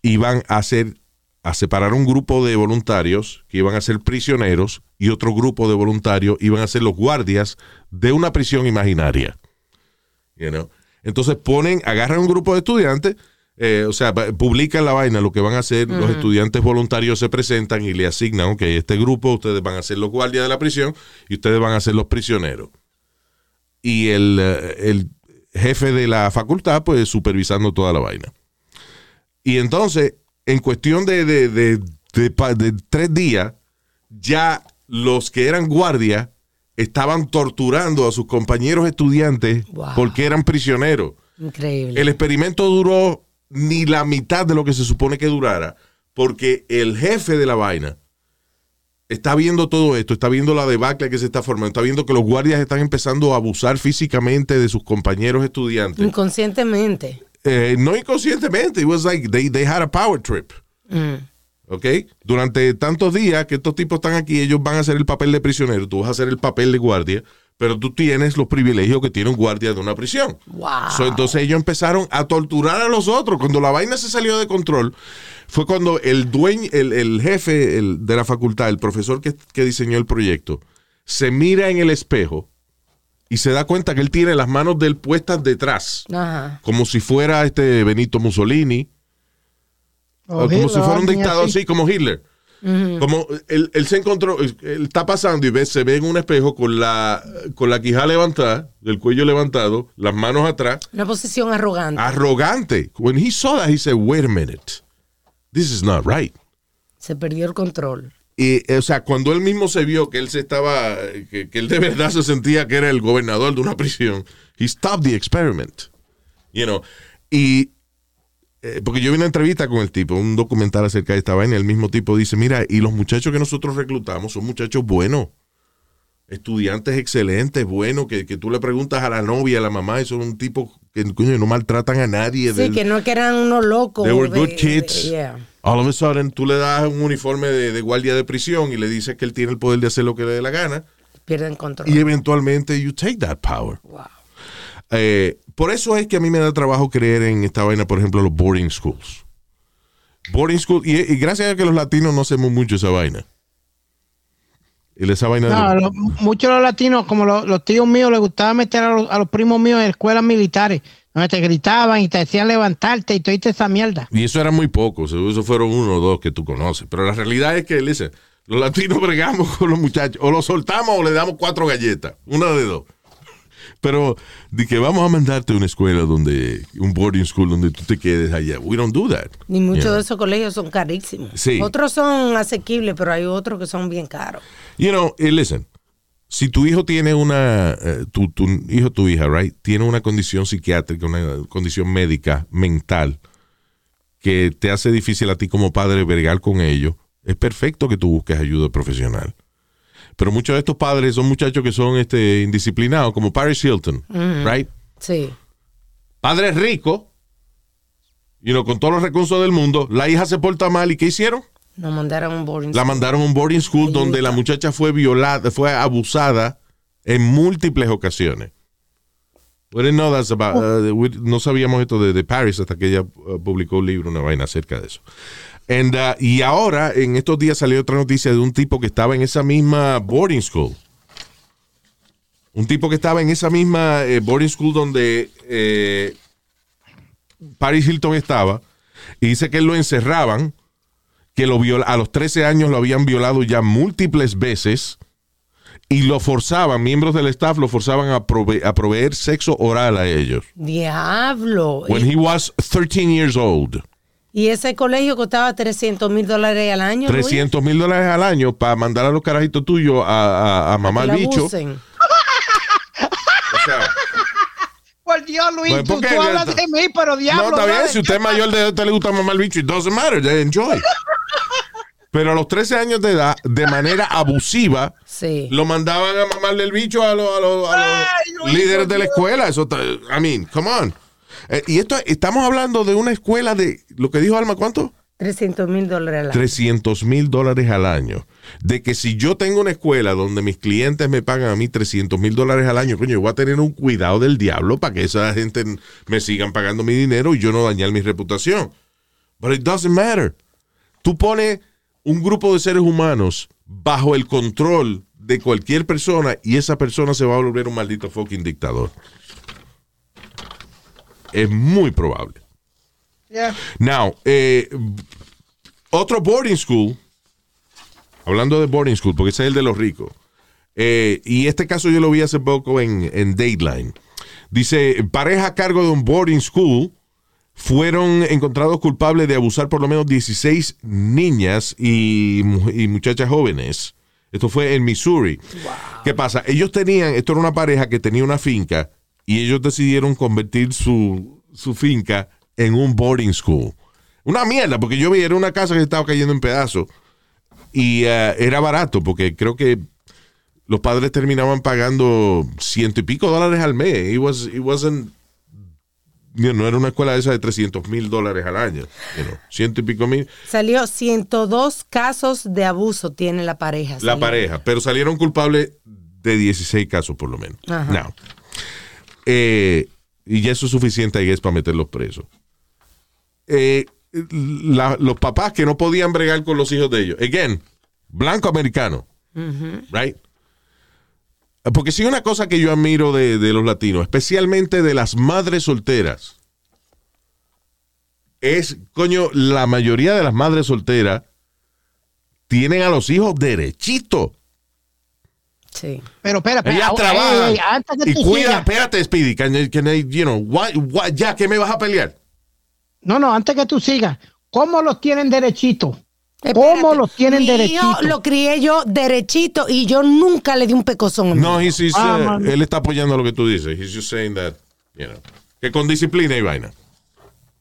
iban a hacer, a separar un grupo de voluntarios que iban a ser prisioneros y otro grupo de voluntarios iban a ser los guardias de una prisión imaginaria. You know? Entonces ponen, agarran un grupo de estudiantes, eh, o sea, publican la vaina, lo que van a hacer, los estudiantes voluntarios se presentan y le asignan, ok, este grupo, ustedes van a ser los guardias de la prisión y ustedes van a ser los prisioneros. Y el, eh, el jefe de la facultad, pues supervisando toda la vaina. Y entonces, en cuestión de, de- de- de tres días, ya los que eran guardias estaban torturando a sus compañeros estudiantes Wow. porque eran prisioneros. Increíble. El experimento duró ni la mitad de lo que se supone que durara, porque el jefe de la vaina está viendo todo esto, está viendo la debacle que se está formando, está viendo que los guardias están empezando a abusar físicamente de sus compañeros estudiantes. Inconscientemente. Eh, no inconscientemente, it was like they, they had a power trip. Mm. ¿Ok? Durante tantos días que estos tipos están aquí, ellos van a hacer el papel de prisionero, tú vas a hacer el papel de guardia, pero tú tienes los privilegios que tiene un guardia de una prisión. Wow. So, entonces ellos empezaron a torturar a los otros. Cuando la vaina se salió de control, fue cuando el dueño, el, el jefe el- de la facultad, el profesor que, que diseñó el proyecto, se mira en el espejo y se da cuenta que él tiene las manos de él puestas detrás, Ajá. como si fuera este Benito Mussolini, O o como Hitler, si fuera un dictador, así. sí, como Hitler. Como él, él se encontró, él está pasando y ve, se ve en un espejo con la, con la quija levantada, el cuello levantado, las manos atrás, Una posición arrogante. arrogante. When he saw that, he said, wait a minute. This is not right. Se perdió el control. Y, eh, o sea, cuando él mismo se vio que él se estaba, que, que él de verdad se sentía que era el gobernador de una prisión, he stopped the experiment. You know, y eh, porque yo vi una entrevista con el tipo, un documental acerca de esta vaina, el mismo tipo dice, mira, y los muchachos que nosotros reclutamos son muchachos buenos, estudiantes excelentes, buenos, que, que tú le preguntas a la novia, a la mamá, y son un tipo que coño, no maltratan a nadie. Sí, del- que no que eran unos locos. They were good de- kids. yeah. All of a sudden, tú le das un uniforme de, de guardia de prisión y le dices que él tiene el poder de hacer lo que le dé la gana. Pierden control. Y eventualmente, you take that power. Wow. Eh, por eso es que a mí me da trabajo creer en esta vaina, por ejemplo, los boarding schools. Boarding school, y, y gracias a que los latinos no hacemos mucho esa vaina. Y esa vaina de No, lo- muchos de los latinos, como los, los tíos míos, les gustaba meter a los, a los primos míos en escuelas militares, donde te gritaban y te decían levantarte y toda esa mierda. Y eso era muy poco, eso fueron uno o dos que tú conoces. Pero la realidad es que, listen, los latinos bregamos con los muchachos, o los soltamos o le damos cuatro galletas, una de dos. Pero de que vamos a mandarte a una escuela donde, un boarding school donde tú te quedes allá, we don't do that. Ni muchos de esos colegios son carísimos. Sí. Otros son asequibles, pero hay otros que son bien caros. You know, eh, listen, si tu hijo tiene una, eh, tu, tu hijo, tu hija, right, tiene una condición psiquiátrica, una condición médica, mental, que te hace difícil a ti como padre bregar con ello, es perfecto que tú busques ayuda profesional. Pero muchos de estos padres son muchachos que son este, indisciplinados, como Paris Hilton, right? Sí. Padres ricos, you know, con todos los recursos del mundo, la hija se porta mal y ¿qué hicieron? Nos mandaron un boarding La school. mandaron a un boarding school donde la muchacha fue violada, fue abusada en múltiples ocasiones. We didn't know that's about- uh, we- no sabíamos esto de, de Paris hasta que ella uh, publicó un libro, una vaina acerca de eso. And, uh, y ahora, en estos días salió otra noticia de un tipo que estaba en esa misma boarding school. Un tipo que estaba en esa misma eh, boarding school donde eh, Paris Hilton estaba. Y dice que lo encerraban que lo viola, a los 13 años lo habían violado ya múltiples veces y lo forzaban, miembros del staff lo forzaban a, prove- a proveer sexo oral a ellos. Diablo. When Y, he was 13 years old. y ese colegio costaba 300 mil dólares al año. Luis, 300 mil dólares al año para mandar a los carajitos tuyos a, a, a que la bicho. abusen. O sea, Por Dios, Luis, Bueno, tú, tú hablas de mí, pero diablo. no, está bien. Si usted es ¿qué mayor de edad, usted le gusta mamar bicho, it doesn't matter. they Enjoy. Pero a los 13 años de edad, de manera abusiva, Sí. lo mandaban a mamarle el bicho a los, a los- a los Ay, Luis, líderes de la escuela. Eso, está- I mean, come on. Eh, y esto, estamos hablando de una escuela de, lo que dijo Alma, ¿cuánto? 300 mil dólares al año. 300 mil dólares al año. De que si yo tengo una escuela donde mis clientes me pagan a mí 300 mil dólares al año, coño, yo voy a tener un cuidado del diablo para que esa gente me sigan pagando mi dinero y yo no dañar mi reputación. But it doesn't matter. Tú pones un grupo de seres humanos bajo el control de cualquier persona y esa persona se va a volver un maldito fucking dictador. Es muy probable. Yeah. Now, eh, otro boarding school, hablando de boarding school, porque ese es el de los ricos, eh, y este caso yo lo vi hace poco en, en Dateline. Dice, pareja a cargo de un boarding school fueron encontrados culpables de abusar por lo menos 16 niñas y, mu- y muchachas jóvenes. Esto fue en Missouri. ¿Qué pasa? Ellos tenían, esto era una pareja que tenía una finca y ellos decidieron convertir su, su finca en un boarding school. Una mierda, porque yo vi, era una casa que estaba cayendo en pedazos y eh, era barato, porque creo que los padres terminaban pagando ciento y pico dólares al mes. It, was, it wasn't, you know, no era una escuela esa de 300 mil dólares al año. you know, ciento y pico mil. Salió 102 casos de abuso tiene la pareja. La salió. pareja, pero salieron culpables de 16 casos por lo menos. Ajá. Now, eh, y ya eso es suficiente ahí es para meterlos presos. Eh, la- los papás que no podían bregar con los hijos de ellos. Again, blanco americano. Right? Porque sí, una cosa que yo admiro de, de los latinos, especialmente de las madres solteras, es, coño, la mayoría de las madres solteras tienen a los hijos derechito. Sí. Pero espera, espera. Ellas ey, trabajan ey, antes que y tú cuida, sigas. espérate, Speedy, can I- can I, you know, why- why- ya que me vas a pelear. No, no, antes que tú sigas. ¿Cómo los tienen derechito? ¿Cómo los tienen derechito? lo crié yo derechito y yo nunca le di un pecozón. No, he's- he's, Ah, uh, él está apoyando lo que tú dices. He's just saying that, you know, que con disciplina y vaina.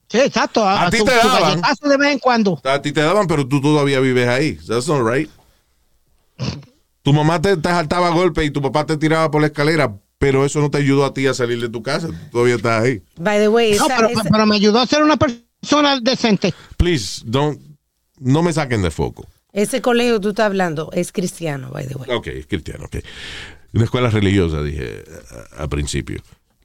Sí, exacto. A ti te daban. de vez en cuando. A ti te daban, pero tú todavía vives ahí. That's not right. Tu mamá te, te saltaba a golpe y tu papá te tiraba por la escalera, pero eso no te ayudó a ti a salir de tu casa. Tú todavía estás ahí. By the way, No, esa- pero, esa- pero me ayudó a ser una persona decente. Please, don't, no me saquen de foco. ese colegio que tú estás hablando es cristiano, by the way. Ok, es cristiano, ok. Una escuela religiosa, dije a- al principio.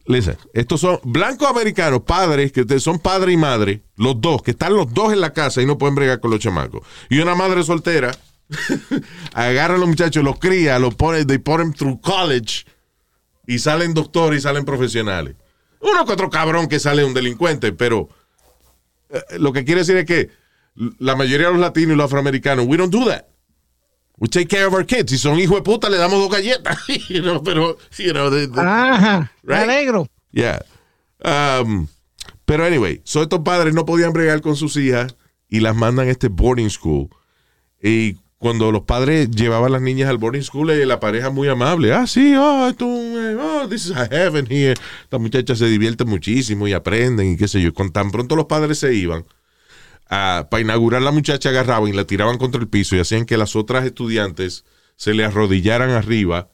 Listen, estos son blancos americanos, padres, que son padre y madre, los dos, que están los dos en la casa y no pueden bregar con los chamacos. Y una madre soltera agarra a los muchachos, los cría, los pone, they put them through college y salen doctores y salen profesionales. Uno que otro cabrón que sale un delincuente, pero eh, lo que quiere decir es que la mayoría de los latinos y los afroamericanos, we don't do that. We take care of our kids. Si son hijos de puta, le damos dos galletas. you know, pero, you know, the- the- Ajá, me alegro. yeah. Um, pero anyway, so estos padres no podían bregar con sus hijas y las mandan a este boarding school. Y cuando los padres llevaban a las niñas al boarding school, eh, la pareja muy amable. Ah, sí, oh, esto, eh, oh, this is a heaven here. Las muchachas se divierten muchísimo y aprenden y qué sé yo. Con tan pronto los padres se iban, para inaugurar la muchacha agarraban y la tiraban contra el piso y hacían que las otras estudiantes se le arrodillaran arriba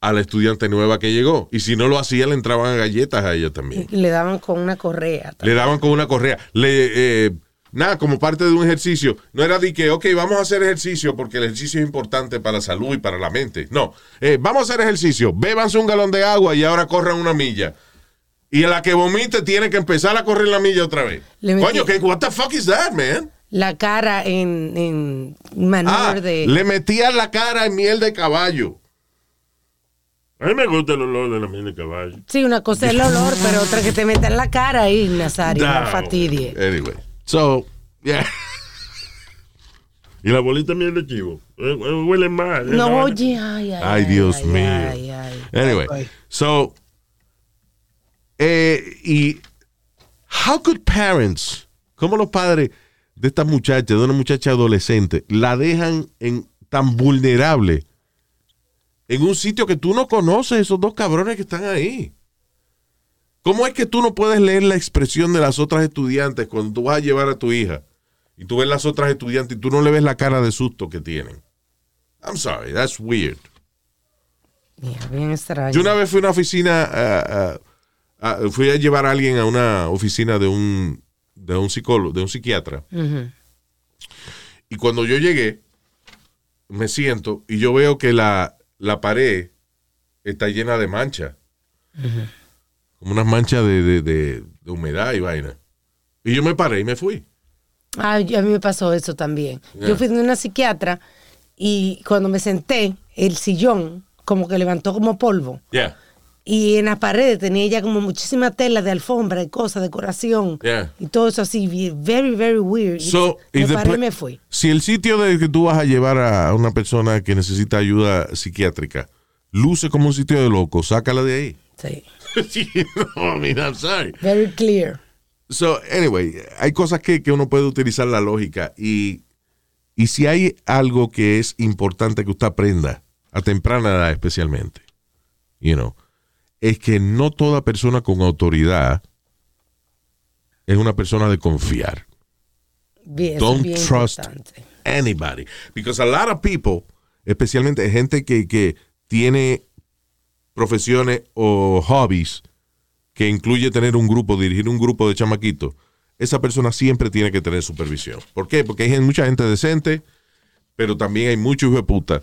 a la estudiante nueva que llegó. Y si no lo hacía, le entraban galletas a ella también. Y le daban con una correa. Le daban con una correa. Le, eh, nada, como parte de un ejercicio. No era de que, ok, vamos a hacer ejercicio porque el ejercicio es importante para la salud y para la mente. No, eh, vamos a hacer ejercicio. Bébanse un galón de agua y ahora corran una milla. Y a la que vomite tiene que empezar a correr la milla otra vez. Le metí- Coño, ¿qué, what the fuck is that, man? La cara en, en manure Ah, de... le metían la cara en miel de caballo. A mí me gusta el olor de la miel de caballo. Sí, una cosa es el olor, pero otra que te meta en la cara ahí, Nazario, no No. fastidie. Anyway, so, yeah. Y la bolita miel de chivo. Eh, eh, huele mal. No, Eh, oye, ay, ay. Ay, Dios ay, mío. ay, ay. Anyway, Ay. so, eh, y, how could parents, cómo los padres de esta muchacha, de una muchacha adolescente, la dejan en tan vulnerable en un sitio que tú no conoces, esos dos cabrones que están ahí? ¿Cómo es que tú no puedes leer la expresión de las otras estudiantes cuando tú vas a llevar a tu hija y tú ves las otras estudiantes y tú no le ves la cara de susto que tienen? I'm sorry, that's weird. Yeah, bien extraño. Yo una vez fui a una oficina, ah, ah, ah, fui a llevar a alguien a una oficina de un, de un psicólogo, de un psiquiatra. Y cuando yo llegué, me siento y yo veo que la, la pared está llena de manchas. Como unas manchas de, de- de- de humedad y vaina. Y yo me paré y me fui. Ay, a mí me pasó eso también. Yeah. Yo fui de una psiquiatra y cuando me senté, el sillón como que levantó como polvo. Yeah. Y en las paredes tenía ya como muchísima tela de alfombra y cosas, decoración. Yeah. Y todo eso así, very, very weird. Y So, me if the paré y me fui. Si el sitio de que tú vas a llevar a una persona que necesita ayuda psiquiátrica luce como un sitio de loco, sácala de ahí. Sí. no, I mean, I'm sorry. Very clear. So, anyway, hay cosas que, que uno puede utilizar la lógica y, y si hay algo que es importante que usted aprenda, a temprana edad especialmente, you know, es que no toda persona con autoridad es una persona de confiar. Bien, Don't bien trust importante. anybody. Because a lot of people, especialmente gente que, que tiene profesiones o hobbies que incluye tener un grupo, dirigir un grupo de chamaquitos, esa persona siempre tiene que tener supervisión. ¿Por qué? Porque hay mucha gente decente, pero también hay muchos hijos de puta.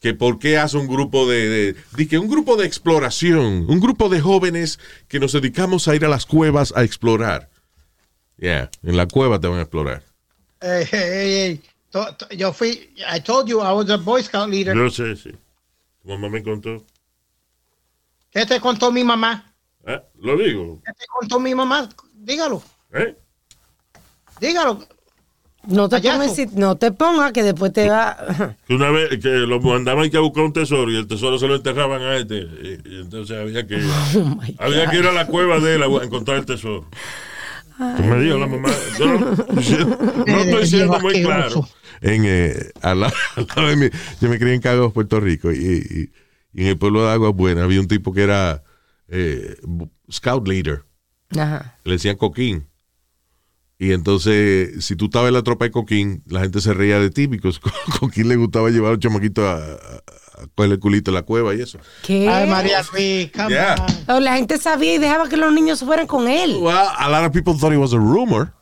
Que por qué hace un grupo de, de, de que un grupo de exploración, un grupo de jóvenes que nos dedicamos a ir a las cuevas a explorar. Yeah, en la cueva te van a explorar. Hey, hey, hey, hey. To- to- Yo fui, I told you I was a Boy Scout leader. Yo sé, sí. Tu mamá me contó. ¿Qué te contó mi mamá? Ah, Lo digo. ¿Qué te contó mi mamá? Dígalo, ¿Eh? dígalo. No te, pongas, si- no te pongas que después te va... Que una vez que lo mandaban que a buscar un tesoro y el tesoro se lo enterraban a este. Y, y entonces había que, Oh, había que ir a la cueva de él a encontrar el tesoro. Me dijo la mamá. Yo no, no estoy siendo muy claro. en, eh, al, lado, al lado de mí, yo me crié en Cagos, Puerto Rico, y, y- y en el pueblo de Aguas Buenas había un tipo que era eh, scout leader, Ajá. le decían Coquín. Y entonces, si tú estabas en la tropa de Coquín, la gente se reía de ti, porque Coquín le gustaba llevar a los chamaquitos a, coger el culito en la cueva y eso. ¿Qué? Ay, María Luis, Yeah. Oh, la gente sabía y dejaba que los niños fueran con él. Well, a lot of people thought it was a rumor.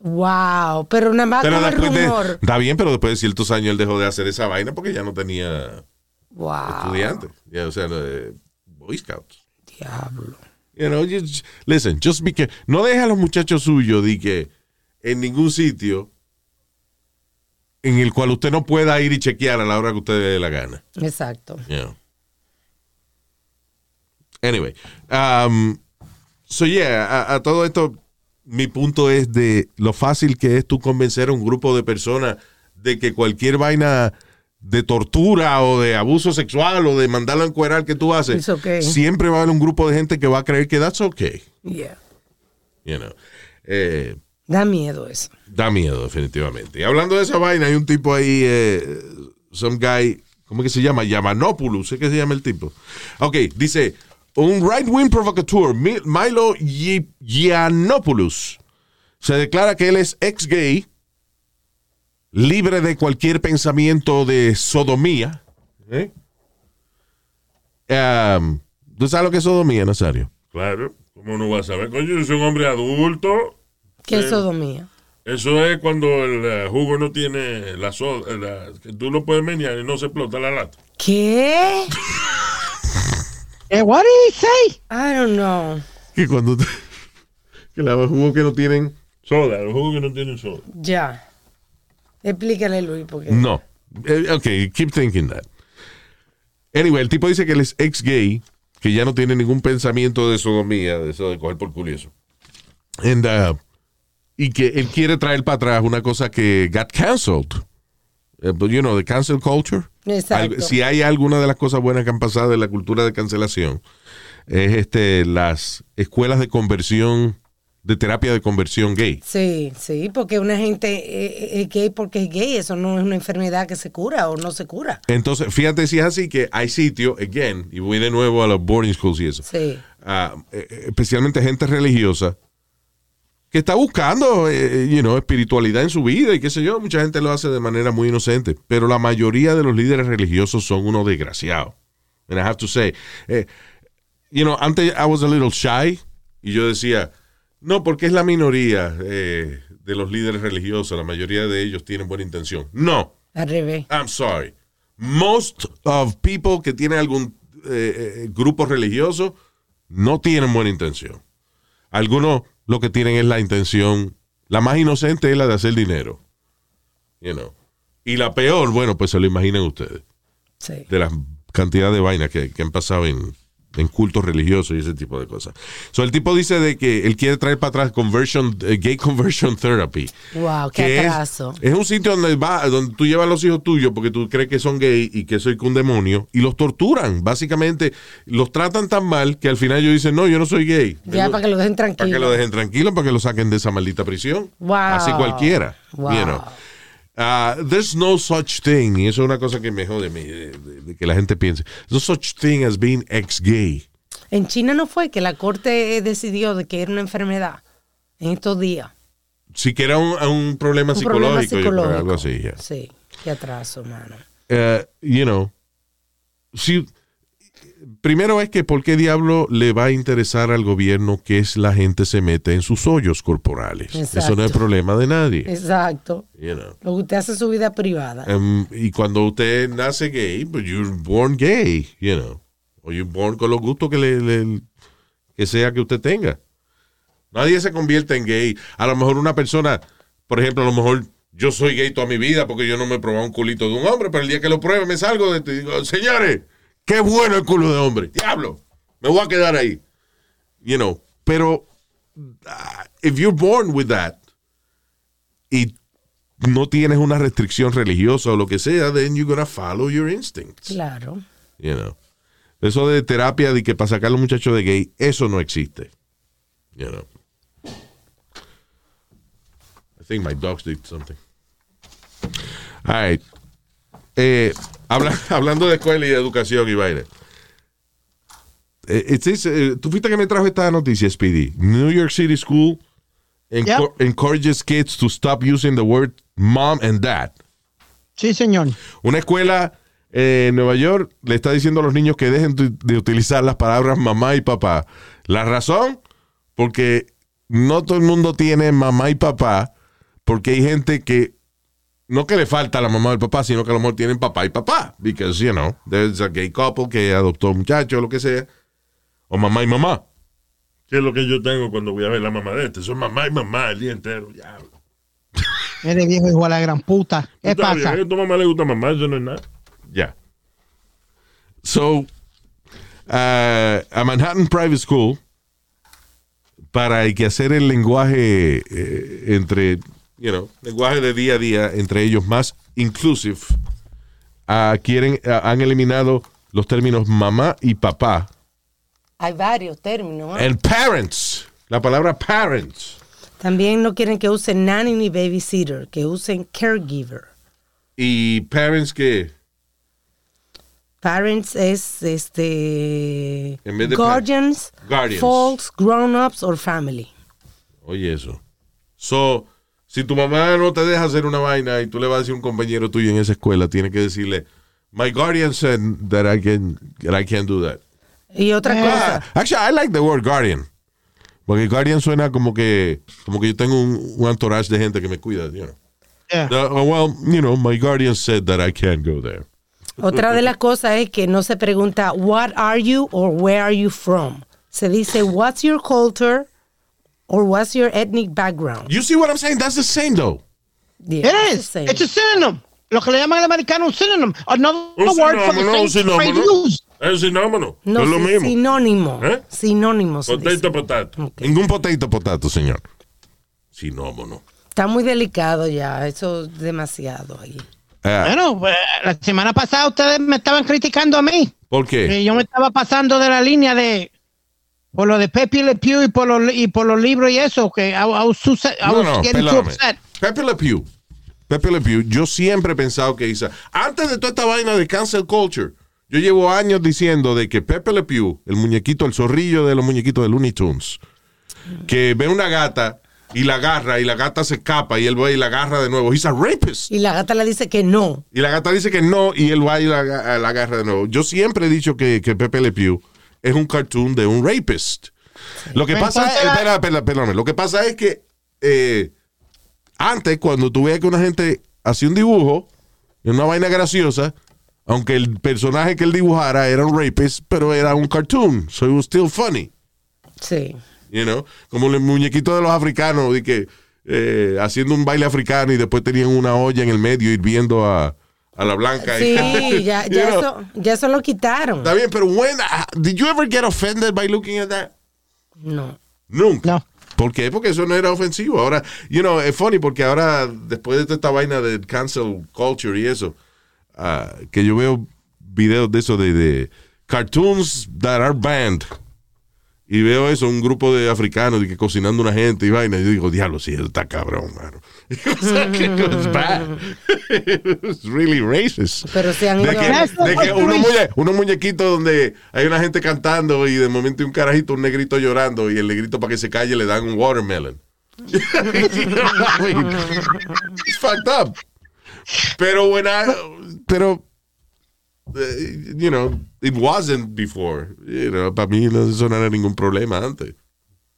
Wow, pero nada más Pero como el después de, rumor. está bien, pero después de ciertos años él dejó de hacer esa vaina porque ya no tenía Wow. estudiantes. Ya, o sea, eh, Boy Scouts. Diablo. You know, just- listen, just be que no deja a los muchachos suyos de que en ningún sitio en el cual usted no pueda ir y chequear a la hora que usted le dé la gana. Exacto. Anyway, um, so yeah, a, a todo esto, mi punto es de lo fácil que es tú convencer a un grupo de personas de que cualquier vaina de tortura o de abuso sexual o de mandarlo a encuerar que tú haces, okay. siempre va a haber un grupo de gente que va a creer que that's okay. Yeah. You know. Eh, Da miedo eso. da miedo, definitivamente. Y hablando de esa vaina, hay un tipo ahí, eh, some guy, ¿cómo que se llama? Yamanopoulos, ¿sé que se llama el tipo? Ok, dice, un right-wing provocateur, Mi- Milo Yi- Yiannopoulos, se declara que él es ex-gay, libre de cualquier pensamiento de sodomía. ¿eh? Um, ¿Tú sabes lo que es sodomía, Nazario? Claro. ¿Cómo no vas a saber? Coño, yo soy un hombre adulto. ¿Qué es sodomía? Eso es cuando el eh, jugo no tiene la soda, la- que tú lo puedes menear y no se explota la lata. ¿Qué? Eh, what did he say? I don't know. Que cuando... te- que los jugos que no tienen... Soda, los jugos que no tienen soda. Ya. Explícale, Luis, porque. No. Eh, ok, keep thinking that. Anyway, el tipo dice que él es ex gay, que ya no tiene ningún pensamiento de sodomía, de eso de coger por eso. And, uh, y que él quiere traer para atrás una cosa que got canceled eh, you know, the cancel culture. Exacto. Si hay alguna de las cosas buenas que han pasado en la cultura de cancelación, es este las escuelas de conversión, de terapia de conversión gay. Sí, sí, porque una gente eh, es gay porque es gay, eso no es una enfermedad que se cura o no se cura. Entonces, fíjate si es así que hay sitios, again, y voy de nuevo a los boarding schools y eso. Sí. eh, especialmente gente religiosa que está buscando eh, you know, espiritualidad en su vida y qué sé yo, mucha gente lo hace de manera muy inocente, pero la mayoría de los líderes religiosos son unos desgraciados. And I have to say, eh, you know, antes I was a little shy y yo decía, no, porque es la minoría eh, de los líderes religiosos, la mayoría de ellos tienen buena intención. No, Al revés. I'm sorry. Most of people que tienen algún grupo religioso no tienen buena intención. Algunos lo que tienen es la intención, la más inocente es la de hacer dinero. You know. Y la peor, bueno, pues se lo imaginan ustedes, Sí. de la cantidad de vainas que, que han pasado en, en cultos religiosos y ese tipo de cosas. So, el tipo dice de que él quiere traer para atrás conversion, eh, gay conversion therapy. Wow, qué que atraso. Es, un sitio donde va, donde tú llevas a los hijos tuyos porque tú crees que son gay y que soy un demonio y los torturan. Básicamente los tratan tan mal que al final ellos dicen, no, yo no soy gay. Ya para que lo dejen para tranquilo. que lo dejen tranquilo, para que lo saquen de esa maldita prisión. Wow. Así cualquiera. Wow. you know. Ah, there's no such thing, y eso es una cosa que me jode de, de- de que la gente piense. No such thing as being ex-gay. En China no fue que la corte decidió de que era una enfermedad en estos días. Si que era un, un problema Un problema psicológico, creo, psicológico. algo así. ya. Sí, qué atraso, mano. eh, you know, si, primero es que por qué diablo le va a interesar al gobierno que es la gente se mete en sus hoyos corporales. Eso no es problema de nadie. Exacto. you know. Lo que usted hace en su vida privada. Em, y cuando usted nace gay, pues you're born gay, you know. O you're born con los gustos que, le, le- que sea que usted tenga. Nadie se convierte en gay. A lo mejor una persona, por ejemplo, a lo mejor yo soy gay toda mi vida porque yo no me he probado un culito de un hombre, pero el día que lo pruebe me salgo de esto y digo, señores, qué bueno el culo de hombre. Diablo, me voy a quedar ahí. You know, pero ah, if you're born with that y no tienes una restricción religiosa o lo que sea, then you're gonna follow your instincts. Claro. You know. Eso de terapia de que para sacar a los muchachos de gay, eso no existe. You know. I think my dogs did something. All right. Eh, habla- hablando de escuela y de educación y baile. Eh, eh, Tú fuiste que me trajo esta noticia, Speedy. New York City School enco- encourages kids to stop using the word mom and dad. Sí, señor. Una escuela en Nueva York le está diciendo a los niños que dejen de, de utilizar las palabras mamá y papá. La razón, porque no todo el mundo tiene mamá y papá, porque hay gente que no que le falta a la mamá o el papá, sino que a lo mejor tienen papá y papá. Because, you know, there's a gay couple que adoptó un muchacho o lo que sea. O mamá y mamá. ¿Qué es lo que yo tengo cuando voy a ver la mamá de este? Son mamá y mamá el día entero. Ya. Eres viejo hijo de la gran puta. ¿Qué Está pasa? bien, A tu mamá le gusta mamá, eso no es nada. Ya. So, uh, a Manhattan Private School, para hay que hacer el lenguaje eh, entre, you know, lenguaje de día a día entre ellos más inclusive, ah, quieren, ah, han eliminado los términos mamá y papá. Hay varios términos. ¿eh? And parents, la palabra parents. También no quieren que usen nanny ni babysitter, que usen caregiver. Y parents que, Parents es este En vez de guardians, Guardians. folks, grown-ups or family. Oye, eso. So, si tu mamá no te deja hacer una vaina y tú le vas a decir a un compañero tuyo en esa escuela, tienes que decirle, My guardian said that I can that I can't do that. Y otra Eh. cosa, Ah, actually, I like the word guardian. Porque guardian suena como que como que yo tengo un, un entourage de gente que me cuida, you know. Yeah. Uh, well, you know, my guardian said that I can't go there. otra de las cosas es que no se pregunta what are you or where are you from. Se dice what's your culture or what's your ethnic background. You see what I'm saying? That's the same though. Yeah, It is. the same. It's a synonym. Lo que le llaman el americano un synonym. Another Un word for the sinónimo, same phrase sinónimo. used. Es sinónimo. no, es lo mismo. sinónimo. ¿Eh? Sinónimo. Potato, potato. Ningún potato potato, señor. Mono. Está muy delicado ya, eso es demasiado ahí. Ah, Bueno, pues, la semana pasada ustedes me estaban criticando a mí. ¿Por qué? yo me estaba pasando de la línea de por lo de Pepe Le Pew y por los y por los libros y eso que I, I was, upset- I No, was no, getting too perdóname. upset. Pepe Le Pew. Pepe Le Pew, yo siempre he pensado que Isa, antes de toda esta vaina de cancel culture, yo llevo años diciendo de que Pepe Le Pew, el muñequito, el zorrillo de los muñequitos de Looney Tunes, que ve una gata y la agarra y la gata se escapa y él va y la agarra de nuevo. He's a rapist. Y la gata le dice que no. Y la gata dice que no y él va y la, la agarra de nuevo. Yo siempre he dicho que, que Pepe Le Pew es un cartoon de un rapist. Lo que pasa es, espera, espera, perdóname. lo que pasa es que eh, antes cuando tú veías que una gente hacía un dibujo, una vaina graciosa, aunque el personaje que él dibujara era un rapist, pero era un cartoon, so it was still funny. Sí. You know? Como el muñequito de los africanos, de que eh, haciendo un baile africano y después tenían una olla en el medio hirviendo a, a la blanca. Sí, ya, You ya, know? eso, ya eso lo quitaron. Está bien, pero when, ah, did you ever get offended by looking at that? No. Nunca. No. ¿Por qué? Porque eso no era ofensivo. Ahora, you know, es funny porque ahora, después de toda esta vaina de cancel culture y eso, ah, que yo veo videos de eso de, de cartoons that are banned. Y veo eso, un grupo de africanos de que cocinando una gente y vaina. Y yo digo, diablo, sí, eso está cabrón, mano. O sea, que it was bad. It's really racist. Pero se han De que, de que unos, muñe- unos muñequitos donde hay una gente cantando y de momento hay un carajito, un negrito llorando y el negrito para que se calle le dan un watermelon. You know what I mean? It's fucked up. Pero when I, pero, you know, it wasn't before. You know, para mí no, eso no era ningún problema antes.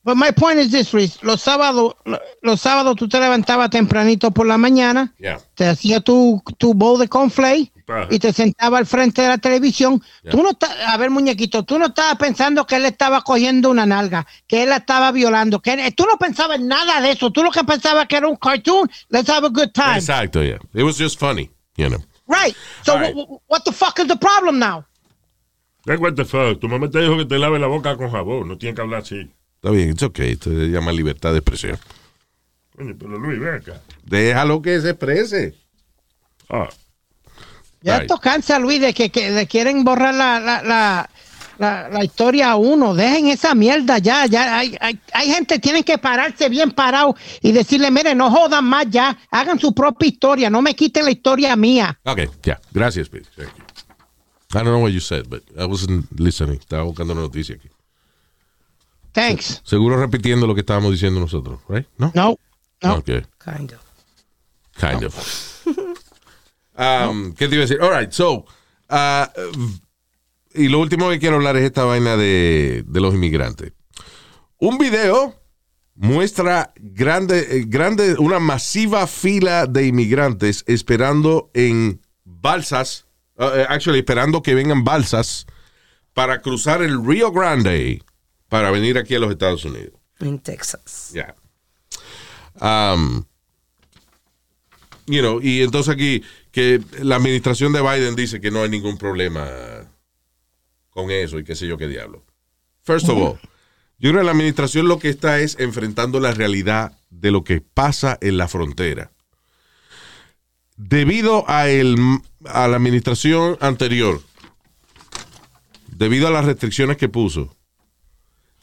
But my point is this, Luis. Los sábados, lo- los sábados tú te levantabas tempranito por la mañana, Yeah. te hacía tu, tu bowl de cornflakes Ajá. y te sentaba al frente de la televisión. Ya. Tú no estás, a ver, muñequito, tú no estabas pensando que él estaba cogiendo una nalga, que él la estaba violando, que él- tú no pensabas en nada de eso. Tú lo que pensabas que era un cartoon. Let's have a good time. Exacto, yeah. It was just funny, you know. Right. So right. wh- wh- what the fuck is the problem now? Like, what the fuck? Tu mamá te dijo que te lave la boca con jabón. No tiene que hablar así. Está bien, it's okay. Esto se llama libertad de expresión. Coño, pero Luis, ven acá. Déjalo que se exprese. Ah, Ya Right. esto cansa, Luis, de que, que le quieren borrar la, la, la, la, la historia a uno. Dejen esa mierda ya. ya hay, hay, hay gente que tienen que pararse bien parado y decirle, mire, no jodan más ya. Hagan su propia historia. No me quiten la historia mía. Ok, ya. Gracias, Pete. Thank you. I don't know what you said, but I wasn't listening. Estaba buscando una noticia aquí. Thanks. Seguro repitiendo lo que estábamos diciendo nosotros, right? ¿No? No. No. Ok, Kind of. kind of. Um, ¿Qué te iba a decir? All right, so. uh, y lo último que quiero hablar es esta vaina de, de los inmigrantes. Un video muestra grande, eh, grande, una masiva fila de inmigrantes esperando en balsas, uh, eh, actually esperando que vengan balsas para cruzar el Rio Grande para venir aquí a los Estados Unidos. En Texas. Yeah. Um, you know, y entonces aquí que la administración de Biden dice que no hay ningún problema con eso y qué sé yo qué diablo. First of all, yo creo que la administración lo que está es enfrentando la realidad de lo que pasa en la frontera. Debido a, el, a la administración anterior, debido a las restricciones que puso,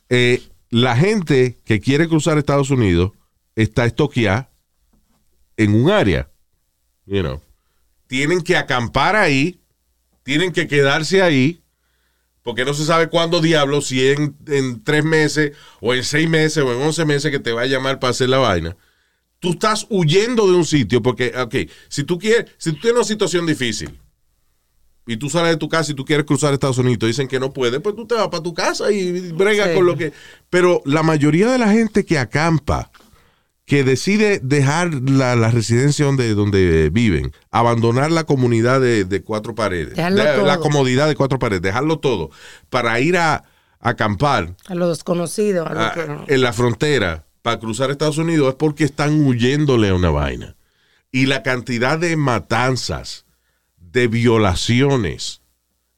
eh, la gente que quiere cruzar Estados Unidos está estoqueada en un área. You. Tienen que acampar ahí, tienen que quedarse ahí, porque no se sabe cuándo diablo, si en, en tres meses, o en seis meses, o en once meses que te va a llamar para hacer la vaina. Tú estás huyendo de un sitio, porque, ok, si tú quieres, si tú tienes una situación difícil, y tú sales de tu casa y tú quieres cruzar Estados Unidos, te dicen que no puedes, pues tú te vas para tu casa y bregas Sí. con lo que... Pero la mayoría de la gente que acampa, que decide dejar la, la residencia donde, donde viven, abandonar la comunidad de, de cuatro paredes, de- la comodidad de cuatro paredes, dejarlo todo, para ir a, a acampar A lo desconocido. A lo a- que no. en la frontera para cruzar Estados Unidos es porque están huyéndole a una vaina. Y la cantidad de matanzas, de violaciones,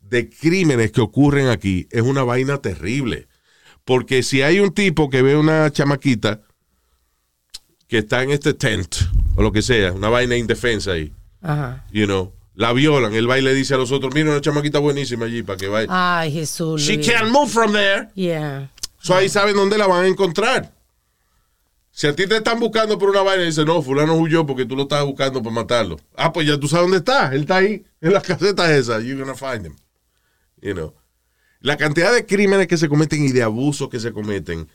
de crímenes que ocurren aquí es una vaina terrible. Porque si hay un tipo que ve una chamaquita que está en este tent o lo que sea, una vaina indefensa ahí, Ajá. you know, la violan. Él va y le dice a los otros, mira una chamaquita buenísima allí para que vaya. Ay, Jesús. She can't move from there. Yeah. So ahí saben dónde la van a encontrar. Si a ti te están buscando por una vaina y dicen, no, fulano huyó porque tú lo estabas buscando para matarlo. Ah, pues ya tú sabes dónde está. Él está ahí, en las casetas esas. You're gonna find him. You know. La cantidad de crímenes que se cometen y de abusos que se cometen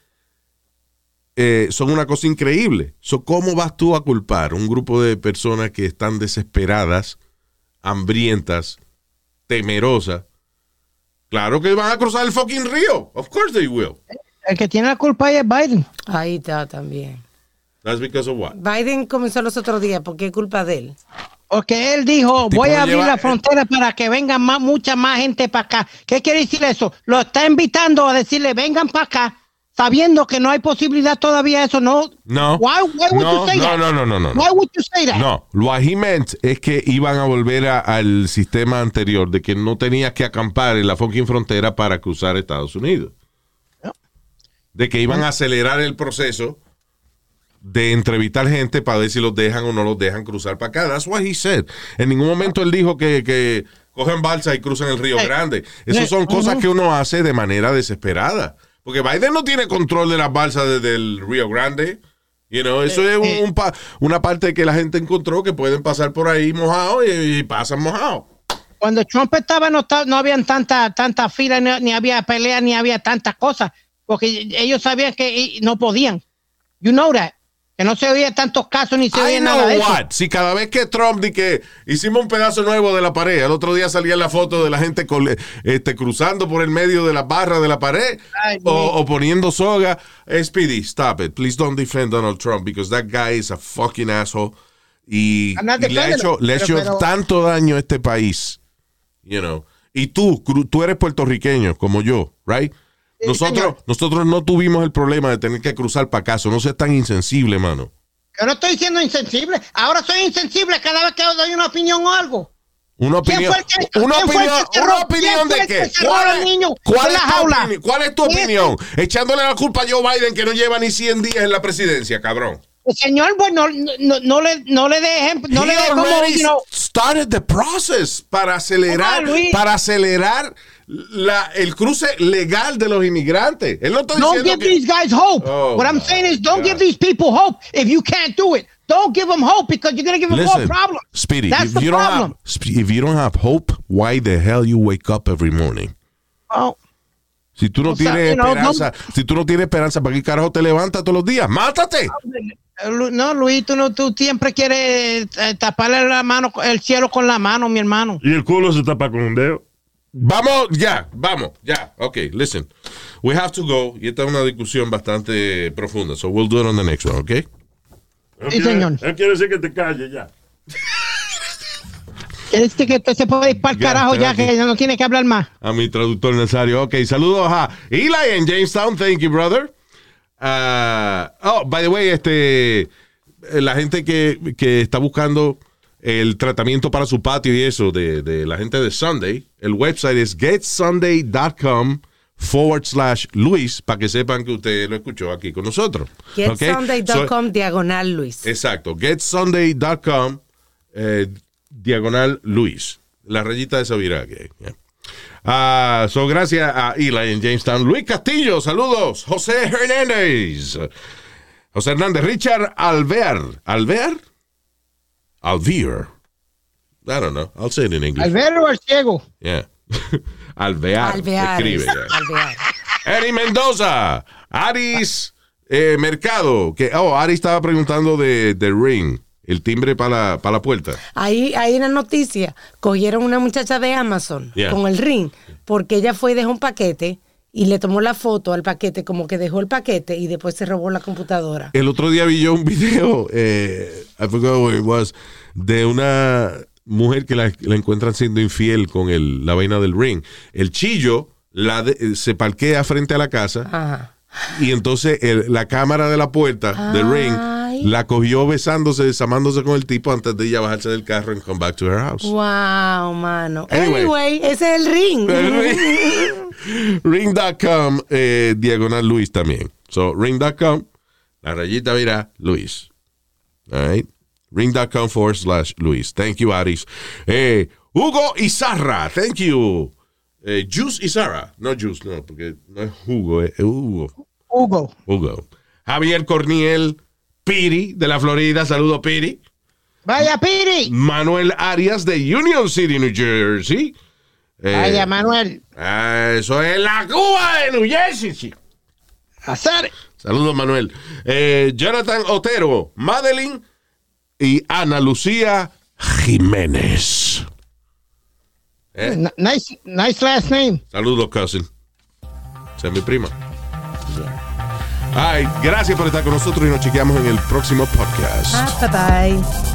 eh, son una cosa increíble. So, ¿Cómo vas tú a culpar a un grupo de personas que están desesperadas, hambrientas, temerosas? Claro que van a cruzar el fucking río. Of course they will. El que tiene la culpa ahí es Biden. Ahí está también. That's because of what? Biden comenzó los otros días porque es culpa de él. Porque él dijo, voy a abrir lleva- la frontera para que vengan más, mucha más gente para acá. ¿Qué quiere decir eso? Lo está invitando a decirle, vengan para acá, sabiendo que no hay posibilidad todavía de eso, ¿no? No. Why, why would No, you say no, that? no, no, no, no, no. Why would you say that? No, lo he meant es que iban a volver a- al sistema anterior de que no tenías que acampar en la fucking frontera para cruzar Estados Unidos. De que iban a acelerar el proceso de entrevistar gente para ver si los dejan o no los dejan cruzar para acá. That's what he said. En ningún momento él dijo que, que cogen balsa y cruzan el Río Grande. Esas son cosas que uno hace de manera desesperada. Porque Biden no tiene control de las balsas desde el Río Grande. You know, eso es un- eh. un pa- una parte que la gente encontró que pueden pasar por ahí mojados y, y pasan mojados. Cuando Trump estaba no, no habían tanta, tanta fila, ni, ni había pelea, ni había tantas cosas, porque ellos sabían que no podían. You know that. Que no se oía tantos casos ni se oía nada de eso. Si cada vez que Trump di que hicimos un pedazo nuevo de la pared, el otro día salía la foto de la gente este, cruzando por el medio de la barra de la pared Ay, o, poniendo soga. Speedy, stop it. Please don't defend Donald Trump because that guy is a fucking asshole. Y, le ha hecho, le pero- hecho pero- tanto daño a este país. You know. Y tú, tú eres puertorriqueño como yo, right? Sí, Nosotros, señor. nosotros no tuvimos el problema de tener que cruzar para acaso. No seas tan insensible, mano. Yo no estoy siendo insensible. Ahora soy insensible cada vez que doy una opinión o algo. Una ¿Quién opinión, que- una opinión, una opinión de qué? ¿Cuál es, niño cuál es tu opinión? ¿Cuál es tu ¿Quién es? opinión? Echándole la culpa a Joe Biden que no lleva ni 100 días en la presidencia, cabrón. El señor, pues no, no, no le, no le dé ejemplo, no He le dé como, you know, started the process para acelerar, para acelerar la, el cruce legal de los inmigrantes. Él no está don't diciendo give que these guys hope. Oh, What I'm saying is, don't God. give these people hope if you can't do it. Don't give them hope because you're going to give them more Listen, problems. Speedy, That's if the you don't have problem. If you don't have hope, why the hell you wake up every morning? Oh, Si tú no O sea, tienes know, esperanza, si tú no tienes esperanza, ¿para qué carajo te levantas todos los días? ¡Mátate! No, Luis, tú, no, tú siempre quieres eh, taparle la mano, el cielo con la mano, mi hermano. Y el culo se tapa con un dedo. Vamos, ya, vamos, ya. Ok, listen. We have to go. Y esta es una discusión bastante profunda. So we'll do it on the next one, ok? Sí, quiere- señor. Él quiere decir que te calles ya. Quieres decir que usted se puede ir para el Ya, carajo ya, que ya no tiene que hablar más. A mi traductor Nazario. Ok, saludos a Eli en Jamestown. Thank you, brother. Ah, oh, by the way, este, la gente que, que está buscando el tratamiento para su patio y eso de, de la gente de Sunday, el website es getsunday.com forward slash Luis para que sepan que usted lo escuchó aquí con nosotros. So- GetSunday.com diagonal Luis. Exacto, getsunday.com eh, diagonal Luis. La rayita de Sabira. que- yeah. Ah, so gracias a Eli en Jamestown. Luis Castillo, saludos. José Hernández. José Hernández. Richard Alvear. ¿Alvear? Alvear. I don't know. I'll say it in English. Al verlo al ciego. Yeah. Alvear. Alvear. Escribe. Alvear. Eri Mendoza, Aris eh, Mercado, que oh, Aris estaba preguntando de, de Ring, el timbre para la, para la puerta. Ahí hay una noticia. Cogieron una muchacha de Amazon Yeah. con el ring porque ella fue y dejó un paquete y le tomó la foto al paquete como que dejó el paquete y después se robó la computadora. El otro día vi yo un video, eh, I forgot what it was, de una mujer que la, la encuentran siendo infiel con el, la vaina del Ring. El chillo la de- eh, se parquea frente a la casa Ajá. y entonces el- la cámara de la puerta del Ring Ay. la cogió besándose, desamándose con el tipo antes de ella bajarse del carro and come back to her house. Wow, mano. Anyway. Anyway, ese es el ring. Ring.com, eh, diagonal Luis también. So, ring.com, la rayita mira Luis. All right. ring.com forward slash Luis. Thank you, Aris. Eh, Hugo Izarra, thank you. Eh, Juice Izarra, no Juice, no, porque no es Hugo, es Hugo. Hugo. Hugo. Javier Corniel Piri, de la Florida, saludo Piri. Vaya, Piri. Manuel Arias, de Union City, New Jersey. Eh, Vaya, Manuel. ah, eso es la Cuba de New Jersey. Hacer. Saludos, Manuel. Eh, Jonathan Otero, Madeline y Ana Lucía Jiménez. Eh, Nice, nice last name. Saludos, cousin. Esa es mi prima. Ay, gracias por estar con nosotros y nos chequeamos en el próximo podcast. Ah, bye bye.